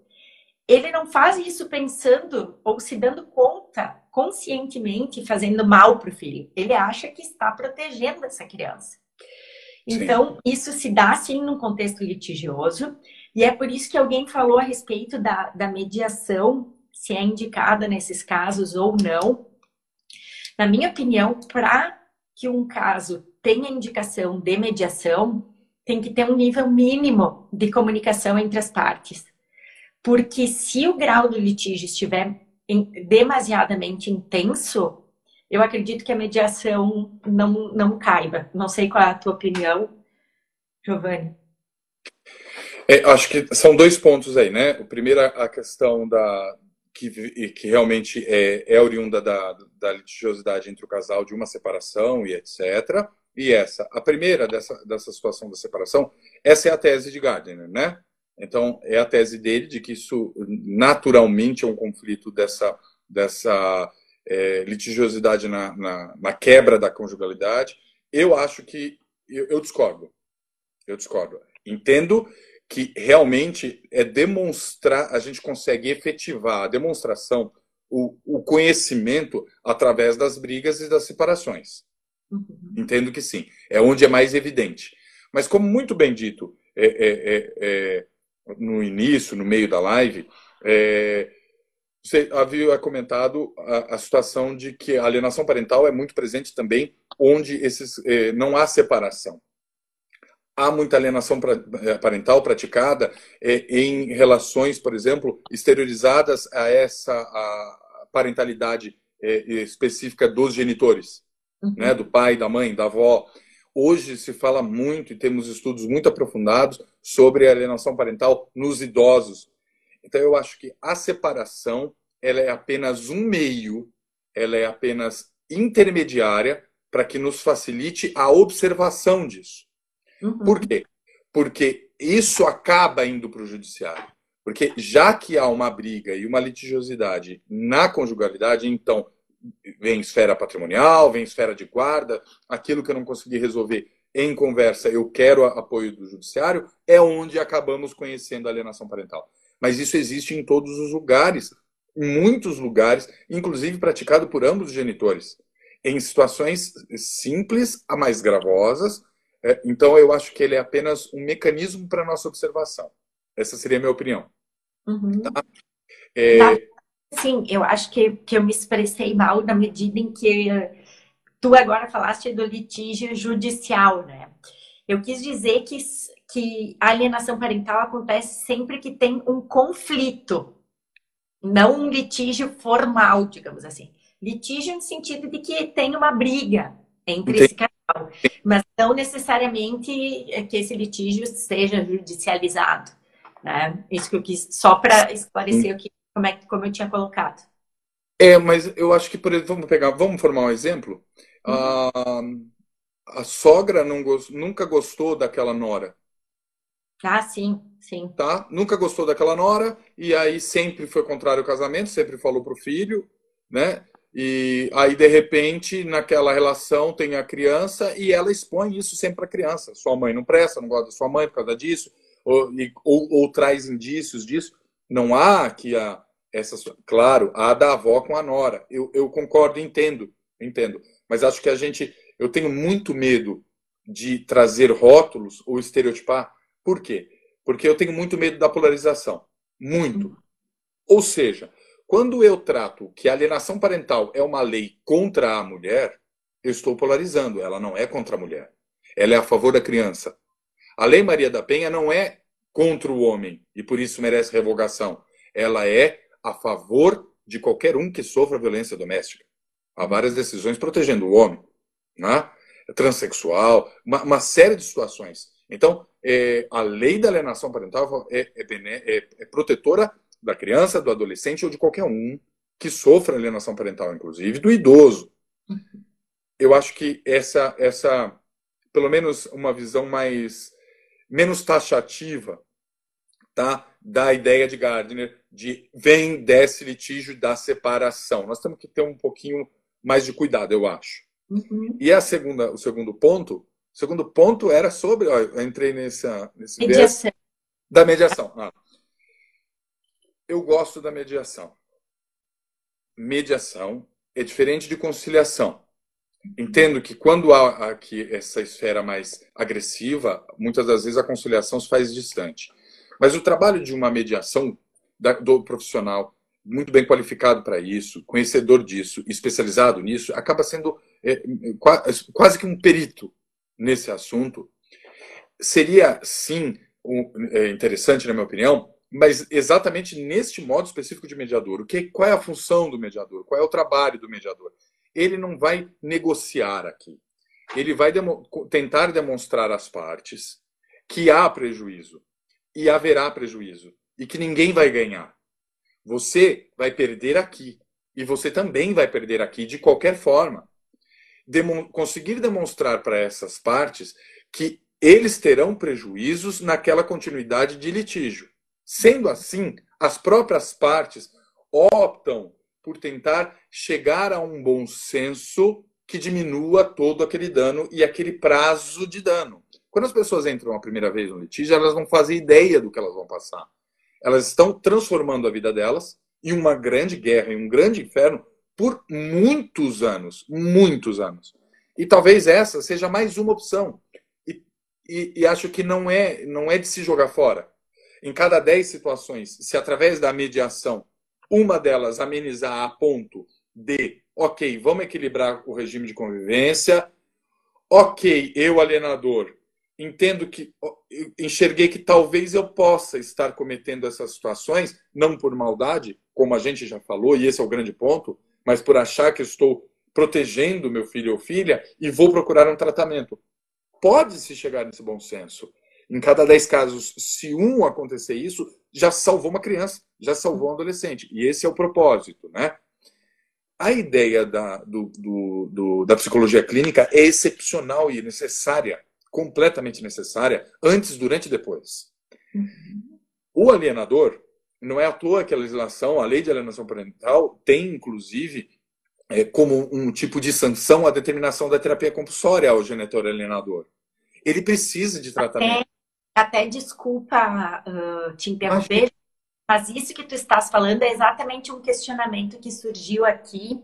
ele não faz isso pensando ou se dando conta conscientemente fazendo mal para o filho. Ele acha que está protegendo essa criança. Então, sim. isso se dá sim num contexto litigioso e é por isso que alguém falou a respeito da, da mediação, se é indicada nesses casos ou não. Na minha opinião, para que um caso tenha indicação de mediação, tem que ter um nível mínimo de comunicação entre as partes. Porque se o grau do litígio estiver demasiadamente intenso, eu acredito que a mediação não, não caiba. Não sei qual é a tua opinião, Giovanni. É, acho que são dois pontos aí, né? O primeiro, a questão da que, que realmente é, é oriunda da, da litigiosidade entre o casal, de uma separação e etc. E essa, a primeira dessa, dessa situação da separação, essa é a tese de Gardner, né? Então, é a tese dele de que isso naturalmente é um conflito dessa, dessa é, litigiosidade na, na, na, quebra da conjugalidade. Eu acho que. Eu, eu discordo. Eu discordo. Entendo que realmente é demonstrar, a gente consegue efetivar a demonstração, o, o conhecimento através das brigas e das separações. Uhum. Entendo que sim. É onde é mais evidente. Mas, como muito bem dito é, é, é, é no início, no meio da live, é, você havia comentado a, a, situação de que a alienação parental é muito presente também onde esses, é, não há separação. Há muita alienação é, parental praticada é, em relações, por exemplo, exteriorizadas a essa a parentalidade é, específica dos genitores, uhum. né, do pai, da mãe, da avó. Hoje se fala muito e temos estudos muito aprofundados sobre a alienação parental nos idosos, então eu acho que a separação ela é apenas um meio, ela é apenas intermediária para que nos facilite a observação disso. Uhum. Por quê? Porque isso acaba indo para o judiciário. Porque já que há uma briga e uma litigiosidade na conjugalidade, então vem esfera patrimonial, vem esfera de guarda, aquilo que eu não consegui resolver em conversa, eu quero apoio do judiciário, é onde acabamos conhecendo a alienação parental. Mas isso existe em todos os lugares, em muitos lugares, inclusive praticado por ambos os genitores, em situações simples a mais gravosas. É, então, eu acho que ele é apenas um mecanismo para nossa observação. Essa seria a minha opinião. Uhum. Tá? É... Tá. Sim, eu acho que, que eu me expressei mal na medida em que tu agora falaste do litígio judicial, né? Eu quis dizer que que a alienação parental acontece sempre que tem um conflito, não um litígio formal, digamos assim. Litígio no sentido de que tem uma briga entre Entendi. esse casal, mas não necessariamente que esse litígio seja judicializado. Né? Isso que eu quis, só para esclarecer o que, como, é, como eu tinha colocado. É, mas eu acho que, por exemplo, vamos pegar, vamos formar um exemplo. Uhum. a sogra não, nunca gostou daquela nora. Ah, sim, sim. Tá? Nunca gostou daquela nora e aí sempre foi contrário ao casamento, sempre falou pro filho, né? E aí, de repente, naquela relação tem a criança e ela expõe isso sempre para a criança. Sua mãe não presta, não gosta da sua mãe por causa disso, ou, e, ou, ou traz indícios disso. Não há que a essas, claro, a da avó com a nora. Eu, eu concordo, entendo, entendo. Mas acho que a gente, eu tenho muito medo de trazer rótulos ou estereotipar por quê? Porque eu tenho muito medo da polarização. Muito. Uhum. Ou seja, quando eu trato que a alienação parental é uma lei contra a mulher, eu estou polarizando. Ela não é contra a mulher. Ela é a favor da criança. A Lei Maria da Penha não é contra o homem e por isso merece revogação. Ela é a favor de qualquer um que sofra violência doméstica. Há várias decisões protegendo o homem, né? transexual, uma, uma série de situações. Então, é, a lei da alienação parental é, é, é, é, protetora da criança, do adolescente ou de qualquer um que sofra alienação parental, inclusive do idoso. Eu acho que essa, essa, pelo menos uma visão mais menos taxativa, tá, da ideia de Gardner de vem desse litígio da separação. Nós temos que ter um pouquinho mais de cuidado, eu acho. Uhum. E a segunda, o segundo ponto o segundo ponto era sobre. Ó, eu entrei nessa, nesse mediação. da mediação. Ah. Eu gosto da mediação. Mediação é diferente de conciliação. Entendo que quando há aqui essa esfera mais agressiva, muitas das vezes a conciliação se faz distante. Mas o trabalho de uma mediação do profissional muito bem qualificado para isso, conhecedor disso, especializado nisso, acaba sendo é, quase que um perito nesse assunto. Seria, sim, é interessante, na minha opinião, mas exatamente neste modo específico de mediador. O que, qual é a função do mediador? Qual é o trabalho do mediador? Ele não vai negociar aqui. Ele vai demo tentar demonstrar às partes que há prejuízo e haverá prejuízo e que ninguém vai ganhar. Você vai perder aqui e você também vai perder aqui de qualquer forma. Demo conseguir demonstrar para essas partes que eles terão prejuízos naquela continuidade de litígio. Sendo assim, as próprias partes optam por tentar chegar a um bom senso que diminua todo aquele dano e aquele prazo de dano. Quando as pessoas entram a primeira vez no litígio, elas não fazem ideia do que elas vão passar. Elas estão transformando a vida delas em uma grande guerra, em um grande inferno, por muitos anos. Muitos anos. E talvez essa seja mais uma opção. E, e, e acho que não é, não é de se jogar fora. Em cada dez situações, se através da mediação uma delas amenizar a ponto de, ok, vamos equilibrar o regime de convivência, ok, eu, alienador, entendo que enxerguei que talvez eu possa estar cometendo essas situações, não por maldade, como a gente já falou, e esse é o grande ponto, mas por achar que estou protegendo meu filho ou filha e vou procurar um tratamento. Pode-se chegar nesse bom senso. Em cada dez casos, se um acontecer isso, já salvou uma criança, já salvou um adolescente. E esse é o propósito, né? A ideia da, do, do, do, da psicologia clínica é excepcional e necessária completamente necessária antes, durante e depois. Uhum. O alienador, não é à toa que a legislação, a lei de alienação parental, tem inclusive é, como um tipo de sanção a determinação da terapia compulsória ao genitor alienador. Ele precisa de tratamento. Até, desculpa uh, te interromper, que... mas isso que tu estás falando é exatamente um questionamento que surgiu aqui,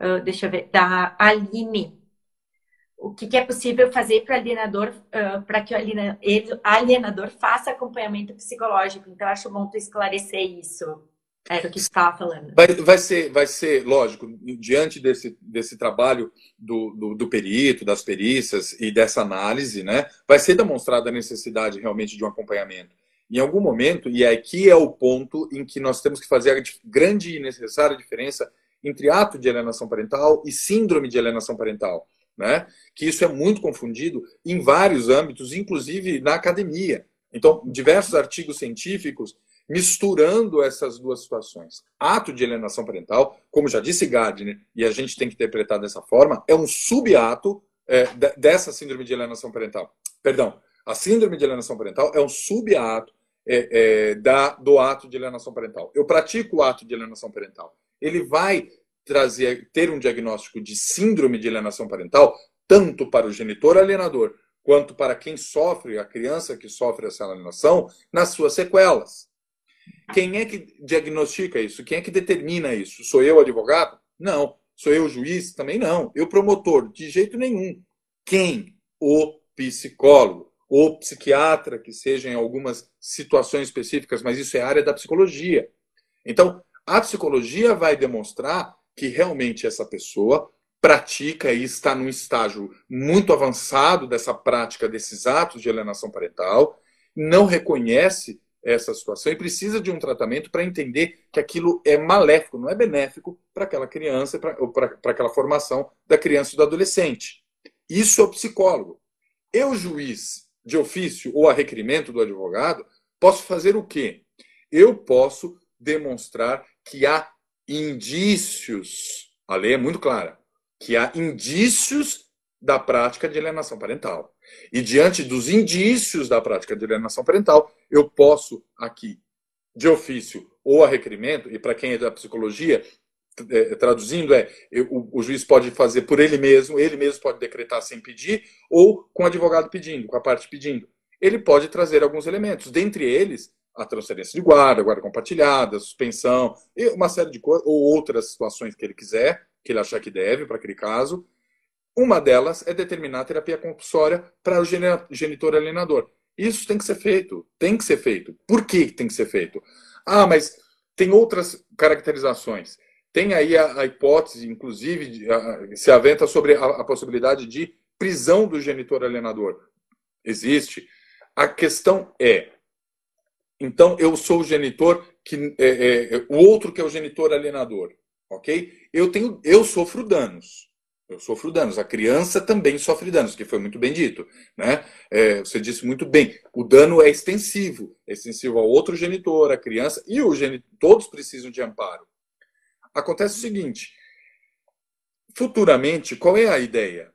uh, deixa eu ver, da Aline o que, que é possível fazer para alienador, uh, para que o alienador faça acompanhamento psicológico. Então, acho bom tu esclarecer isso. Era o que estava falando. Vai, vai, ser, vai ser, lógico, diante desse, desse trabalho do, do, do, perito, das perícias e dessa análise, né, vai ser demonstrada a necessidade realmente de um acompanhamento. Em algum momento, e aqui é o ponto em que nós temos que fazer a grande e necessária diferença entre ato de alienação parental e síndrome de alienação parental né? que isso é muito confundido em vários âmbitos, inclusive na academia. Então, diversos artigos científicos misturando essas duas situações. Ato de alienação parental, como já disse Gardner, e a gente tem que interpretar dessa forma, é um subato é, dessa síndrome de alienação parental. Perdão, a síndrome de alienação parental é um subato é, é, da, do ato de alienação parental. Eu pratico o ato de alienação parental. Ele vai trazer, ter um diagnóstico de síndrome de alienação parental, tanto para o genitor alienador quanto para quem sofre, a criança que sofre essa alienação, nas suas sequelas. Quem é que diagnostica isso? Quem é que determina isso? Sou eu advogado? Não. Sou eu juiz? Também não. Eu promotor? De jeito nenhum. Quem? O psicólogo. O psiquiatra, que seja em algumas situações específicas, mas isso é área da psicologia. Então, a psicologia vai demonstrar que realmente essa pessoa pratica e está num estágio muito avançado dessa prática desses atos de alienação parental, não reconhece essa situação e precisa de um tratamento para entender que aquilo é maléfico, não é benéfico para aquela criança para aquela formação da criança e do adolescente. Isso é o psicólogo. Eu, juiz de ofício ou a requerimento do advogado, posso fazer o quê? Eu posso demonstrar que há indícios, a lei é muito clara, que há indícios da prática de alienação parental. E diante dos indícios da prática de alienação parental, eu posso aqui, de ofício ou a requerimento, e para quem é da psicologia, é, traduzindo é eu, o, o, juiz pode fazer por ele mesmo, ele mesmo pode decretar sem pedir, ou com o advogado pedindo, com a parte pedindo. Ele pode trazer alguns elementos, dentre eles a transferência de guarda, guarda compartilhada, suspensão, uma série de coisas, ou outras situações que ele quiser, que ele achar que deve para aquele caso. Uma delas é determinar a terapia compulsória para o genitor alienador. Isso tem que ser feito, tem que ser feito. Por que tem que ser feito? Ah, mas tem outras caracterizações. Tem aí a, a hipótese, inclusive, de, a, se aventa sobre a, a possibilidade de prisão do genitor alienador. Existe. A questão é, Então, eu sou o genitor que é, é, o outro que é o genitor alienador, ok? Eu tenho, eu sofro danos. Eu sofro danos. A criança também sofre danos, que foi muito bem dito, né? É, você disse muito bem. O dano é extensivo, é extensivo ao outro genitor, à criança e o genitor. Todos precisam de amparo. Acontece o seguinte: futuramente, qual é a ideia?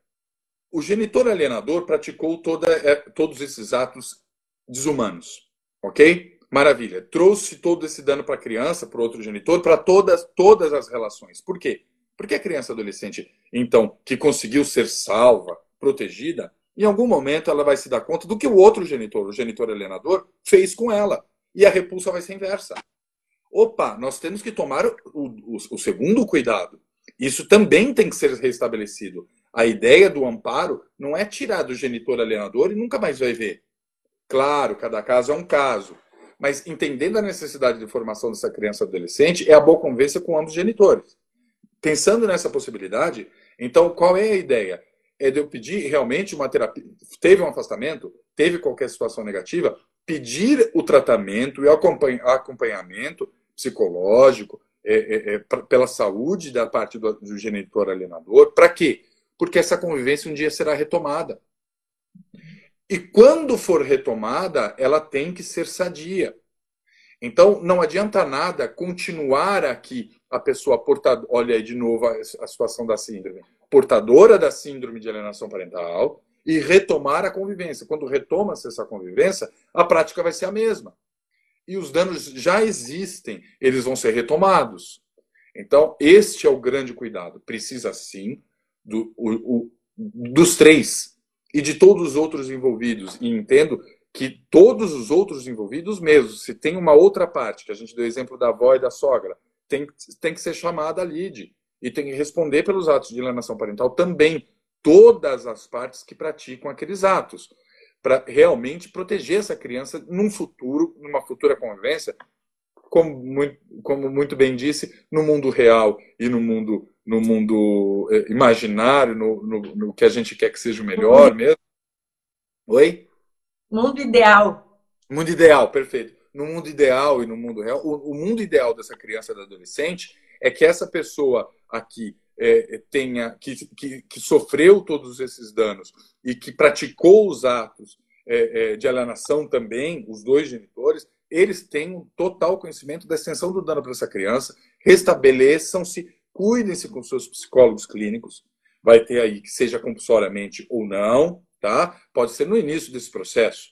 O genitor alienador praticou toda, é, todos esses atos desumanos. Ok? Maravilha. Trouxe todo esse dano para a criança, para o outro genitor, para todas, todas as relações. Por quê? Porque a criança adolescente, então, que conseguiu ser salva, protegida, em algum momento ela vai se dar conta do que o outro genitor, o genitor alienador, fez com ela. E a repulsa vai ser inversa. Opa, nós temos que tomar o, o, o segundo cuidado. Isso também tem que ser restabelecido. A ideia do amparo não é tirar do genitor alienador e nunca mais vai ver. Claro, cada caso é um caso. Mas entendendo a necessidade de formação dessa criança adolescente, é a boa convivência com ambos os genitores. Pensando nessa possibilidade, então qual é a ideia? É de eu pedir realmente uma terapia. Teve um afastamento, teve qualquer situação negativa, pedir o tratamento e acompanhamento psicológico é, é, é, pra, pela saúde da parte do, do genitor alienador. Para quê? Porque essa convivência um dia será retomada. E quando for retomada, ela tem que ser sadia. Então, não adianta nada continuar aqui a pessoa portadora, olha aí de novo a, a situação da síndrome, portadora da síndrome de alienação parental e retomar a convivência. Quando retoma-se essa convivência, a prática vai ser a mesma. E os danos já existem, eles vão ser retomados. Então, este é o grande cuidado. Precisa sim do, o, o, dos três e de todos os outros envolvidos. E entendo que todos os outros envolvidos mesmo, se tem uma outra parte, que a gente deu exemplo da avó e da sogra, tem, tem que ser chamada a lide e tem que responder pelos atos de alienação parental também, todas as partes que praticam aqueles atos, para realmente proteger essa criança num futuro, numa futura convivência, como muito, como muito bem disse, no mundo real e no mundo no mundo é, imaginário, no, no, no, que a gente quer que seja o melhor mesmo. Oi? Mundo ideal. Mundo ideal, perfeito. No mundo ideal e no mundo real, o, o mundo ideal dessa criança e da adolescente é que essa pessoa aqui é, tenha, que, que, que, sofreu todos esses danos e que praticou os atos é, é, de alienação também, os dois genitores, eles um total conhecimento da extensão do dano para essa criança, restabeleçam-se cuidem-se com seus psicólogos clínicos. Vai ter aí que seja compulsoriamente ou não, tá? Pode ser no início desse processo.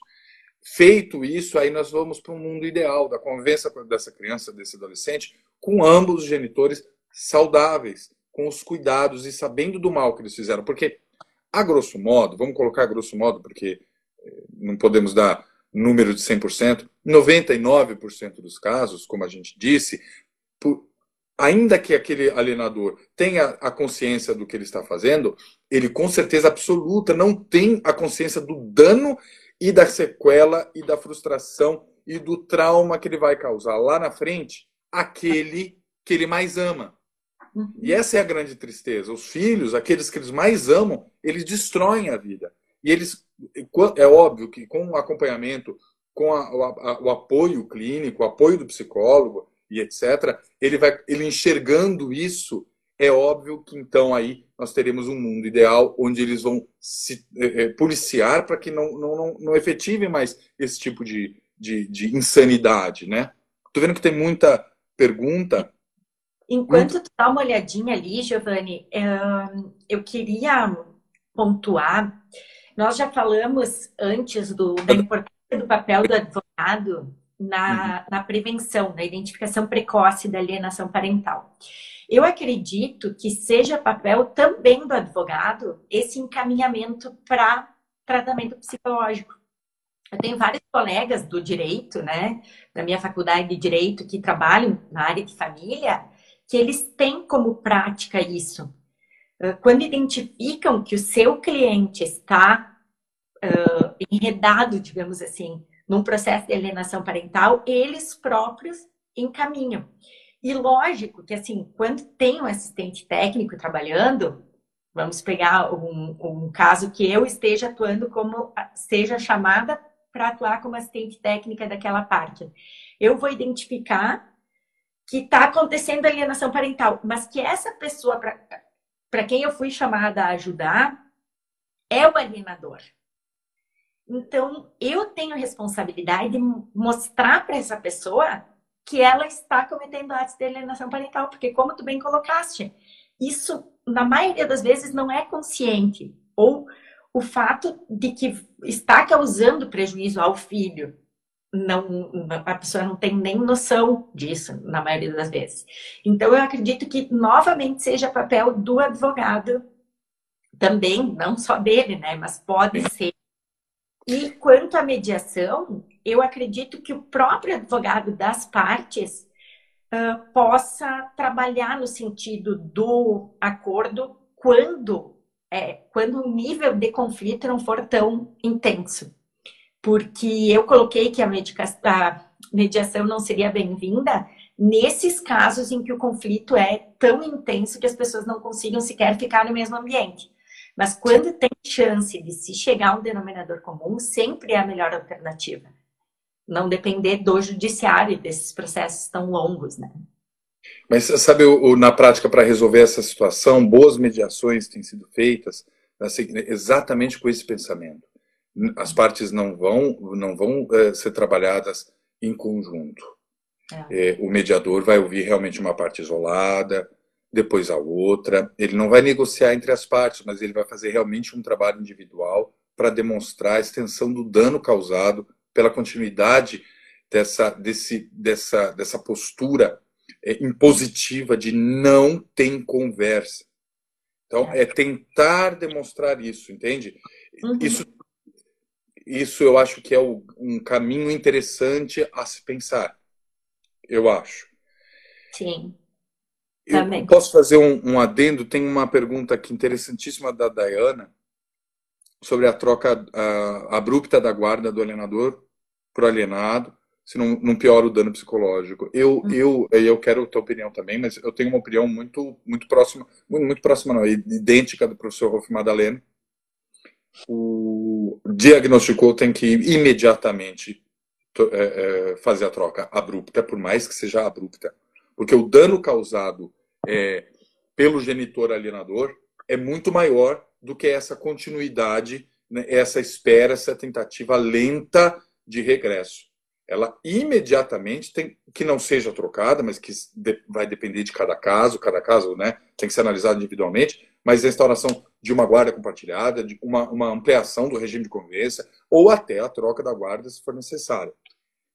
Feito isso, aí nós vamos para um mundo ideal da convivência dessa criança, desse adolescente, com ambos os genitores saudáveis, com os cuidados e sabendo do mal que eles fizeram. Porque, a grosso modo, vamos colocar a grosso modo, porque eh, não podemos dar número de 100%, 99% dos casos, como a gente disse, por, ainda que aquele alienador tenha a consciência do que ele está fazendo, ele com certeza absoluta não tem a consciência do dano e da sequela e da frustração e do trauma que ele vai causar lá na frente aquele que ele mais ama. Uhum. E essa é a grande tristeza. Os filhos, aqueles que eles mais amam, eles destroem a vida. E eles, é óbvio que com o acompanhamento, com a, a, o apoio clínico, o apoio do psicólogo, e etc., ele vai ele enxergando isso, é óbvio que então aí nós teremos um mundo ideal onde eles vão se é, policiar para que não, não, não, não efetivem mais esse tipo de, de, de insanidade, né? Tô vendo que tem muita pergunta. Enquanto muito... tu dá uma olhadinha ali, Giovanni, eu queria pontuar. Nós já falamos antes do, da importância do papel do advogado na, uhum. na prevenção, na identificação precoce da alienação parental. Eu acredito que seja papel também do advogado esse encaminhamento para tratamento psicológico. Eu tenho vários colegas do direito, né, da minha faculdade de direito, que trabalham na área de família, que eles têm como prática isso. Quando identificam que o seu cliente está uh, enredado, digamos assim, num processo de alienação parental, eles próprios encaminham. E lógico que, assim, quando tem um assistente técnico trabalhando, vamos pegar um, um caso que eu esteja atuando como seja chamada para atuar como assistente técnica daquela parte. Eu vou identificar que está acontecendo alienação parental, mas que essa pessoa para quem eu fui chamada a ajudar é o alienador. Então, eu tenho responsabilidade de mostrar para essa pessoa que ela está cometendo atos de alienação parental, porque como tu bem colocaste, isso na maioria das vezes não é consciente ou o fato de que está causando prejuízo ao filho não a pessoa não tem nem noção disso na maioria das vezes. Então eu acredito que novamente seja papel do advogado também, não só dele, né, mas pode ser. E quanto à mediação, eu acredito que o próprio advogado das partes uh, possa trabalhar no sentido do acordo quando é, quando o nível de conflito não for tão intenso porque eu coloquei que a, a mediação não seria bem-vinda nesses casos em que o conflito é tão intenso que as pessoas não consigam sequer ficar no mesmo ambiente. Mas quando tem chance de se chegar a um denominador comum, sempre é a melhor alternativa. Não depender do judiciário desses processos tão longos, né? Mas sabe, na prática, para resolver essa situação, boas mediações têm sido feitas assim, exatamente com esse pensamento as partes não vão, não vão é, ser trabalhadas em conjunto. É. É, o mediador vai ouvir realmente uma parte isolada, depois a outra. Ele não vai negociar entre as partes, mas ele vai fazer realmente um trabalho individual para demonstrar a extensão do dano causado pela continuidade dessa, desse, dessa, dessa postura é, impositiva de não tem conversa. Então, é tentar demonstrar isso, entende? Uhum. Isso isso eu acho que é um caminho interessante a se pensar. Eu acho. Sim. Eu Também. posso fazer um, um, adendo? Tem uma pergunta aqui interessantíssima da Dayana sobre a troca abrupta da guarda do alienador para o alienado, se não, não piora o dano psicológico. Eu, uhum. eu, eu quero a tua opinião também, mas eu tenho uma opinião muito, muito próxima, muito, muito próxima não, idêntica do professor Rolf Madalena, o diagnosticou tem que imediatamente é, é, fazer a troca abrupta, por mais que seja abrupta. Porque o dano causado é, pelo genitor alienador é muito maior do que essa continuidade, né, essa espera, essa tentativa lenta de regresso. Ela imediatamente tem que não seja trocada, mas que vai depender de cada caso, cada caso né, tem que ser analisado individualmente, mas a instauração de uma guarda compartilhada, de uma, uma ampliação do regime de convivência, ou até a troca da guarda, se for necessário.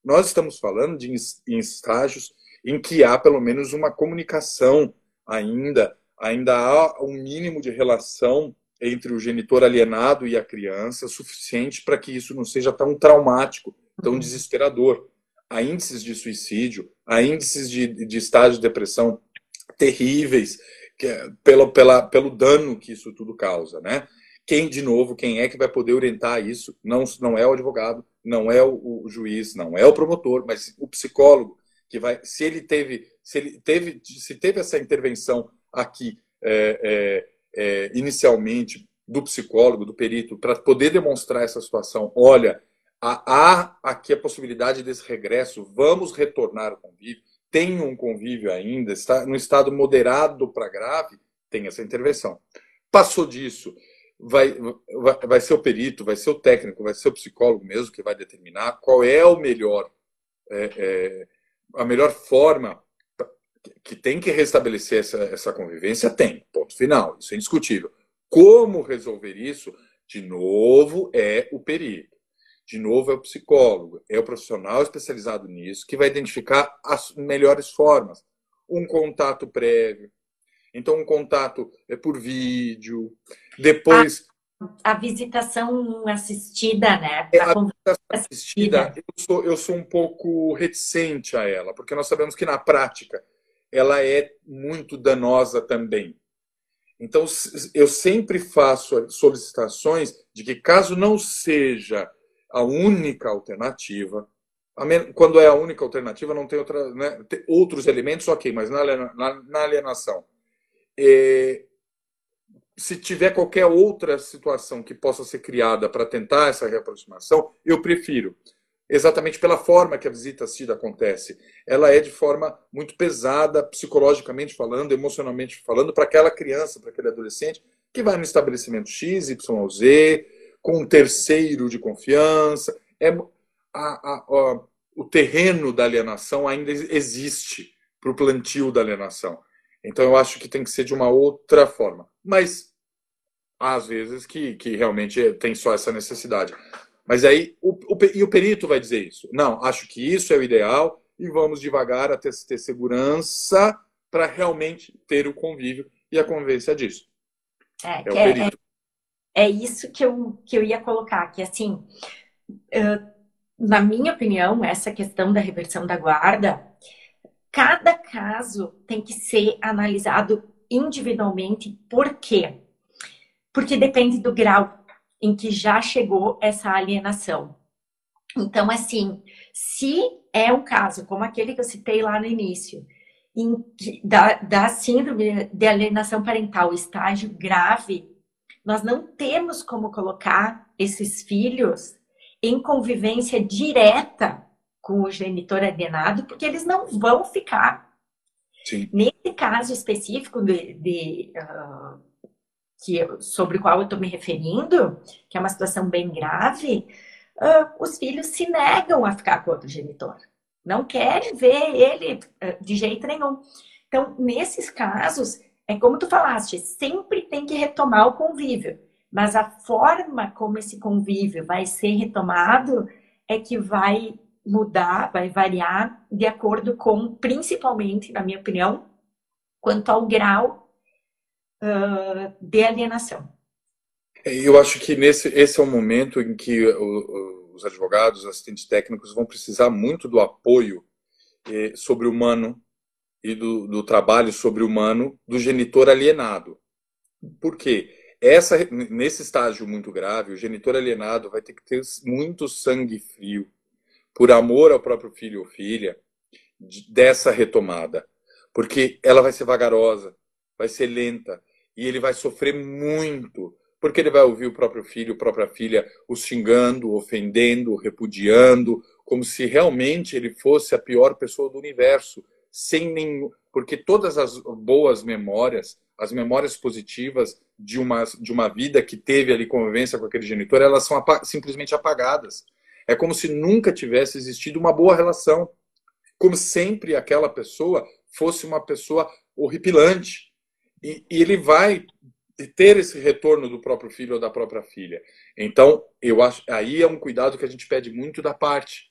Nós estamos falando de em estágios em que há pelo menos uma comunicação ainda, ainda há um mínimo de relação entre o genitor alienado e a criança, suficiente para que isso não seja tão traumático, tão uhum. desesperador. Há índices de suicídio, há índices de, de estágio de depressão terríveis, que é, pelo, pela, pelo dano que isso tudo causa, né? Quem, de novo, quem é que vai poder orientar isso? Não, não é o advogado, não é o, o juiz, não é o promotor, mas o psicólogo que vai, se ele teve, se ele teve, se teve essa intervenção aqui é, é, é, inicialmente do psicólogo, do perito, para poder demonstrar essa situação, olha, há, aqui a possibilidade desse regresso, vamos retornar ao convívio tem um convívio ainda, está no estado moderado para grave, tem essa intervenção. Passou disso, vai, vai, vai ser o perito, vai ser o técnico, vai ser o psicólogo mesmo que vai determinar qual é o melhor, é, é, a melhor forma que tem que restabelecer essa, essa convivência, tem, ponto final, isso é indiscutível. Como resolver isso? De novo, é o perito de novo, é o psicólogo, é o profissional especializado nisso que vai identificar as melhores formas. Um contato prévio. Então, um contato é por vídeo. Depois. A, a visitação assistida, né? É, a visitação assistida, eu sou, eu sou um pouco reticente a ela, porque nós sabemos que na prática ela é muito danosa também. Então, eu sempre faço solicitações de que, caso não seja a única alternativa. Quando é a única alternativa, não tem, outra, né? tem outros elementos, ok, mas na, alienação. É, se tiver qualquer outra situação que possa ser criada para tentar essa reaproximação, eu prefiro. Exatamente pela forma que a visita assistida acontece. Ela é de forma muito pesada, psicologicamente falando, emocionalmente falando, para aquela criança, para aquele adolescente, que vai no estabelecimento X, Y, Z, com um terceiro de confiança. É, a, a, a, o terreno da alienação ainda existe para o plantio da alienação. Então eu acho que tem que ser de uma outra forma. Mas às vezes que, que realmente tem só essa necessidade. Mas aí o, o, e o perito vai dizer isso. Não, acho que isso é o ideal e vamos devagar até ter segurança para realmente ter o convívio e a convivência disso. É, é o perito. É, é, isso que eu, que eu ia colocar, que assim, na minha opinião, essa questão da reversão da guarda, cada caso tem que ser analisado individualmente. Por quê? Porque depende do grau em que já chegou essa alienação. Então, assim, se é um caso como aquele que eu citei lá no início, em, da, da síndrome de alienação parental, estágio grave, nós não temos como colocar esses filhos em convivência direta com o genitor alienado, porque eles não vão ficar. Sim. Nesse caso específico de, de uh, que, sobre o qual eu estou me referindo, que é uma situação bem grave, uh, os filhos se negam a ficar com outro genitor. Não querem ver ele uh, de jeito nenhum. Então, nesses casos, é como tu falaste, sempre tem que retomar o convívio. Mas a forma como esse convívio vai ser retomado é que vai mudar, vai variar de acordo com, principalmente, na minha opinião, quanto ao grau de alienação. É, eu acho que nesse, esse é o momento em que os advogados, os assistentes técnicos vão precisar muito do apoio eh, sobre humano e do, do trabalho sobre humano do genitor alienado. Por quê? Essa, nesse estágio muito grave, o genitor alienado vai ter que ter muito sangue frio, por amor ao próprio filho ou filha, dessa retomada. Porque ela vai ser vagarosa, vai ser lenta, e ele vai sofrer muito, porque ele vai ouvir o próprio filho, a própria filha o xingando, ofendendo, repudiando, como se realmente ele fosse a pior pessoa do universo, sem nenhum. Porque todas as boas memórias, as memórias positivas de uma, de uma vida que teve ali convivência com aquele genitor, elas são apa simplesmente apagadas. É como se nunca tivesse existido uma boa relação. Como sempre aquela pessoa fosse uma pessoa horripilante. E, e ele vai ter esse retorno do próprio filho ou da própria filha. Então, eu acho aí é um cuidado que a gente pede muito da parte.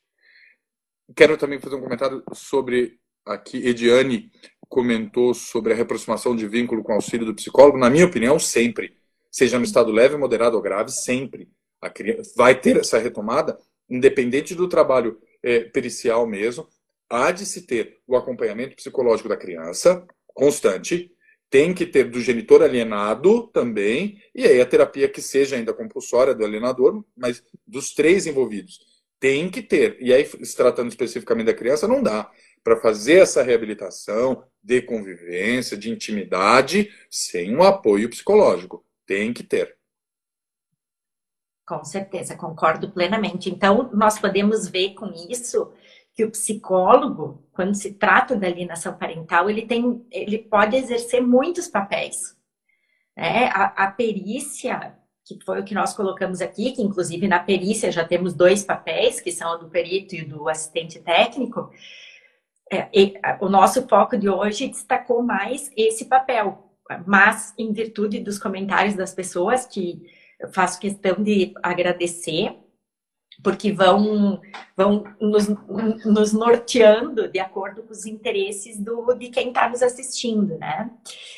Quero também fazer um comentário sobre aqui Ediane comentou sobre a reaproximação de vínculo com auxílio do psicólogo, na minha opinião, sempre. Seja no estado leve, moderado ou grave, sempre. A criança vai ter essa retomada, independente do trabalho é, pericial mesmo, há de se ter o acompanhamento psicológico da criança, constante, tem que ter do genitor alienado também, e aí a terapia que seja ainda compulsória do alienador, mas dos três envolvidos. Tem que ter. E aí, se tratando especificamente da criança, não dá para fazer essa reabilitação de convivência, de intimidade, sem um apoio psicológico. Tem que ter. Com certeza, concordo plenamente. Então, nós podemos ver com isso que o psicólogo, quando se trata da alienação parental, ele tem, ele pode exercer muitos papéis. Né? A, a perícia, que foi o que nós colocamos aqui, que inclusive na perícia já temos dois papéis, que são o do perito e o do assistente técnico, é, o nosso foco de hoje destacou mais esse papel, mas em virtude dos comentários das pessoas que eu faço questão de agradecer, porque vão, vão nos, nos norteando de acordo com os interesses do, de quem está nos assistindo, né?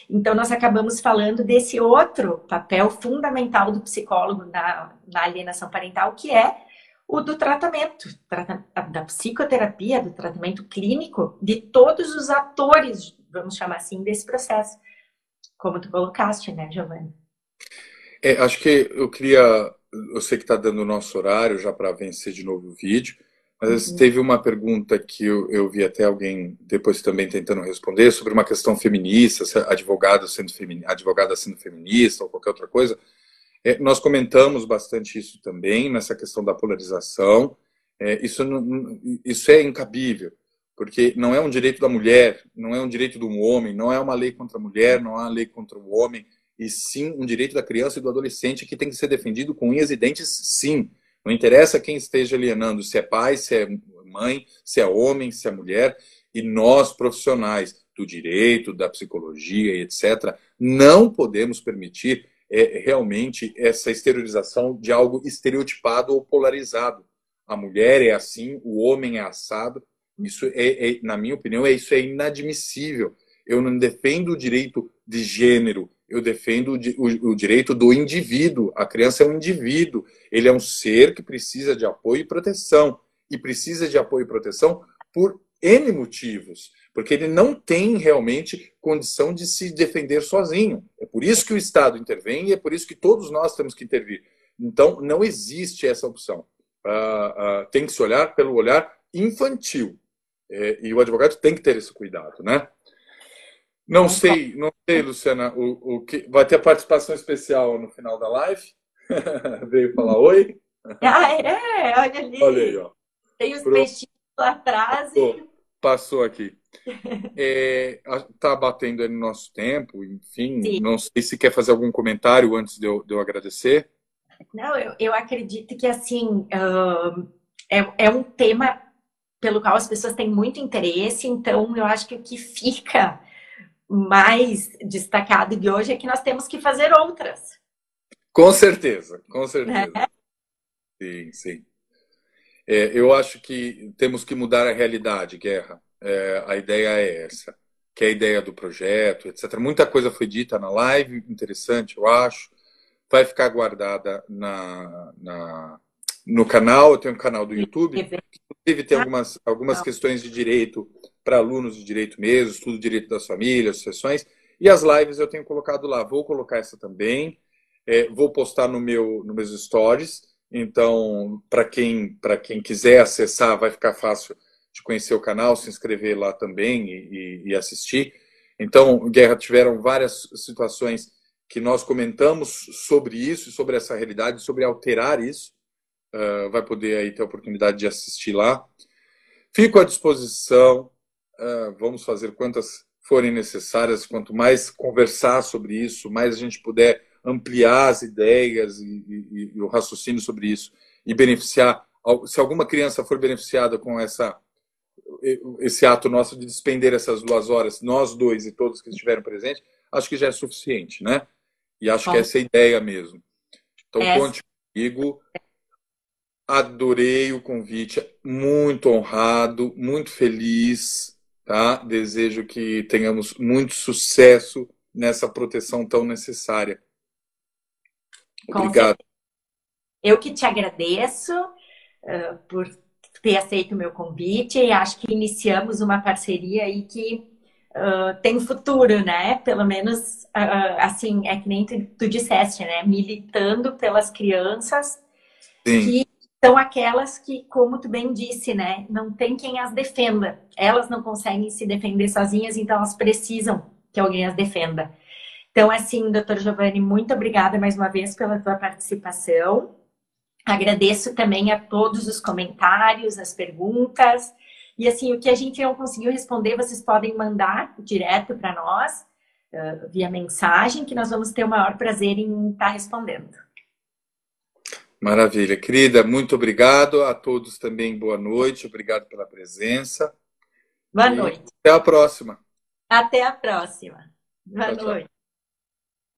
Então, nós acabamos falando desse outro papel fundamental do psicólogo na, na alienação parental, que é o do tratamento, da psicoterapia, do tratamento clínico de todos os atores, vamos chamar assim, desse processo. Como tu colocaste, né, Giovanni? É, acho que eu queria, eu sei que está dando o nosso horário já para vencer de novo o vídeo, Mas uhum. teve uma pergunta que eu, eu, vi até alguém depois também tentando responder sobre uma questão feminista, advogada sendo, femini, advogada sendo feminista ou qualquer outra coisa. É, nós comentamos bastante isso também, nessa questão da polarização. É, isso, não, isso é incabível, porque não é um direito da mulher, não é um direito do homem, não é uma lei contra a mulher, não é uma lei contra o homem, e sim um direito da criança e do adolescente que tem que ser defendido com unhas e dentes, sim. Não interessa quem esteja alienando, se é pai, se é mãe, se é homem, se é mulher, e nós, profissionais do direito, da psicologia e etc., não podemos permitir é, realmente essa exteriorização de algo estereotipado ou polarizado. A mulher é assim, o homem é assado. Isso é, é na minha opinião, é isso é inadmissível. Eu não defendo o direito de gênero, eu defendo o, o, direito do indivíduo. A criança é um indivíduo, ele é um ser que precisa de apoio e proteção. E precisa de apoio e proteção por N motivos, porque ele não tem realmente condição de se defender sozinho. É por isso que o Estado intervém e é por isso que todos nós temos que intervir. Então, não existe essa opção. Uh, uh, tem que se olhar pelo olhar infantil. É, e o advogado tem que ter esse cuidado, né? Não sei, não sei, Luciana, o, o que vai ter participação especial no final da live. Veio falar oi. Ah, é, olha ali. Olha aí, ó. Tem os Pro... peixinhos lá atrás. Passou, e... passou aqui. É, tá batendo aí no nosso tempo, enfim. Sim. Não sei se quer fazer algum comentário antes de eu, de eu agradecer. Não, eu, eu acredito que assim uh, é, é um tema pelo qual as pessoas têm muito interesse, então eu acho que o que fica mais destacado de hoje é que nós temos que fazer outras. Com certeza, com certeza. É. Sim, sim. É, eu acho que temos que mudar a realidade, Guerra. É, a ideia é essa, que é a ideia do projeto, etc. Muita coisa foi dita na live, interessante, eu acho. Vai ficar guardada na, na no canal, eu tenho um canal do YouTube. Inclusive, tem algumas, algumas questões de direito para alunos de direito mesmo, estudo direito das famílias, sessões. E as lives eu tenho colocado lá. Vou colocar essa também. É, vou postar no meu nos meus stories. Então, para quem para quem quiser acessar, vai ficar fácil de conhecer o canal, se inscrever lá também e, e, e assistir. Então, Guerra, tiveram várias situações que nós comentamos sobre isso, sobre essa realidade, sobre alterar isso. Uh, vai poder aí ter a oportunidade de assistir lá. Fico à disposição vamos fazer quantas forem necessárias, quanto mais conversar sobre isso, mais a gente puder ampliar as ideias e, e, e o raciocínio sobre isso e beneficiar. Se alguma criança for beneficiada com essa esse ato nosso de despender essas duas horas, nós dois e todos que estiveram presentes, acho que já é suficiente, né? E acho que essa é a ideia mesmo. Então, é. conte comigo. Adorei o convite, muito honrado, muito feliz. Tá? Desejo que tenhamos muito sucesso nessa proteção tão necessária. Obrigado. Eu que te agradeço uh, por ter aceito o meu convite e acho que iniciamos uma parceria aí que uh, tem futuro, né? Pelo menos, uh, assim, é que nem tu, tu disseste, né? Militando pelas crianças Sim. que são aquelas que, como tu bem disse, né, não tem quem as defenda. Elas não conseguem se defender sozinhas, então elas precisam que alguém as defenda. Então, assim, doutor Giovanni, muito obrigada mais uma vez pela tua participação. Agradeço também a todos os comentários, as perguntas. E assim, o que a gente não conseguiu responder, vocês podem mandar direto para nós, uh, via mensagem, que nós vamos ter o maior prazer em estar tá respondendo. Maravilha. Querida, muito obrigado. A todos também, boa noite. Obrigado pela presença. Boa e noite. Até a próxima. Até a próxima. Boa tchau, noite. Tchau.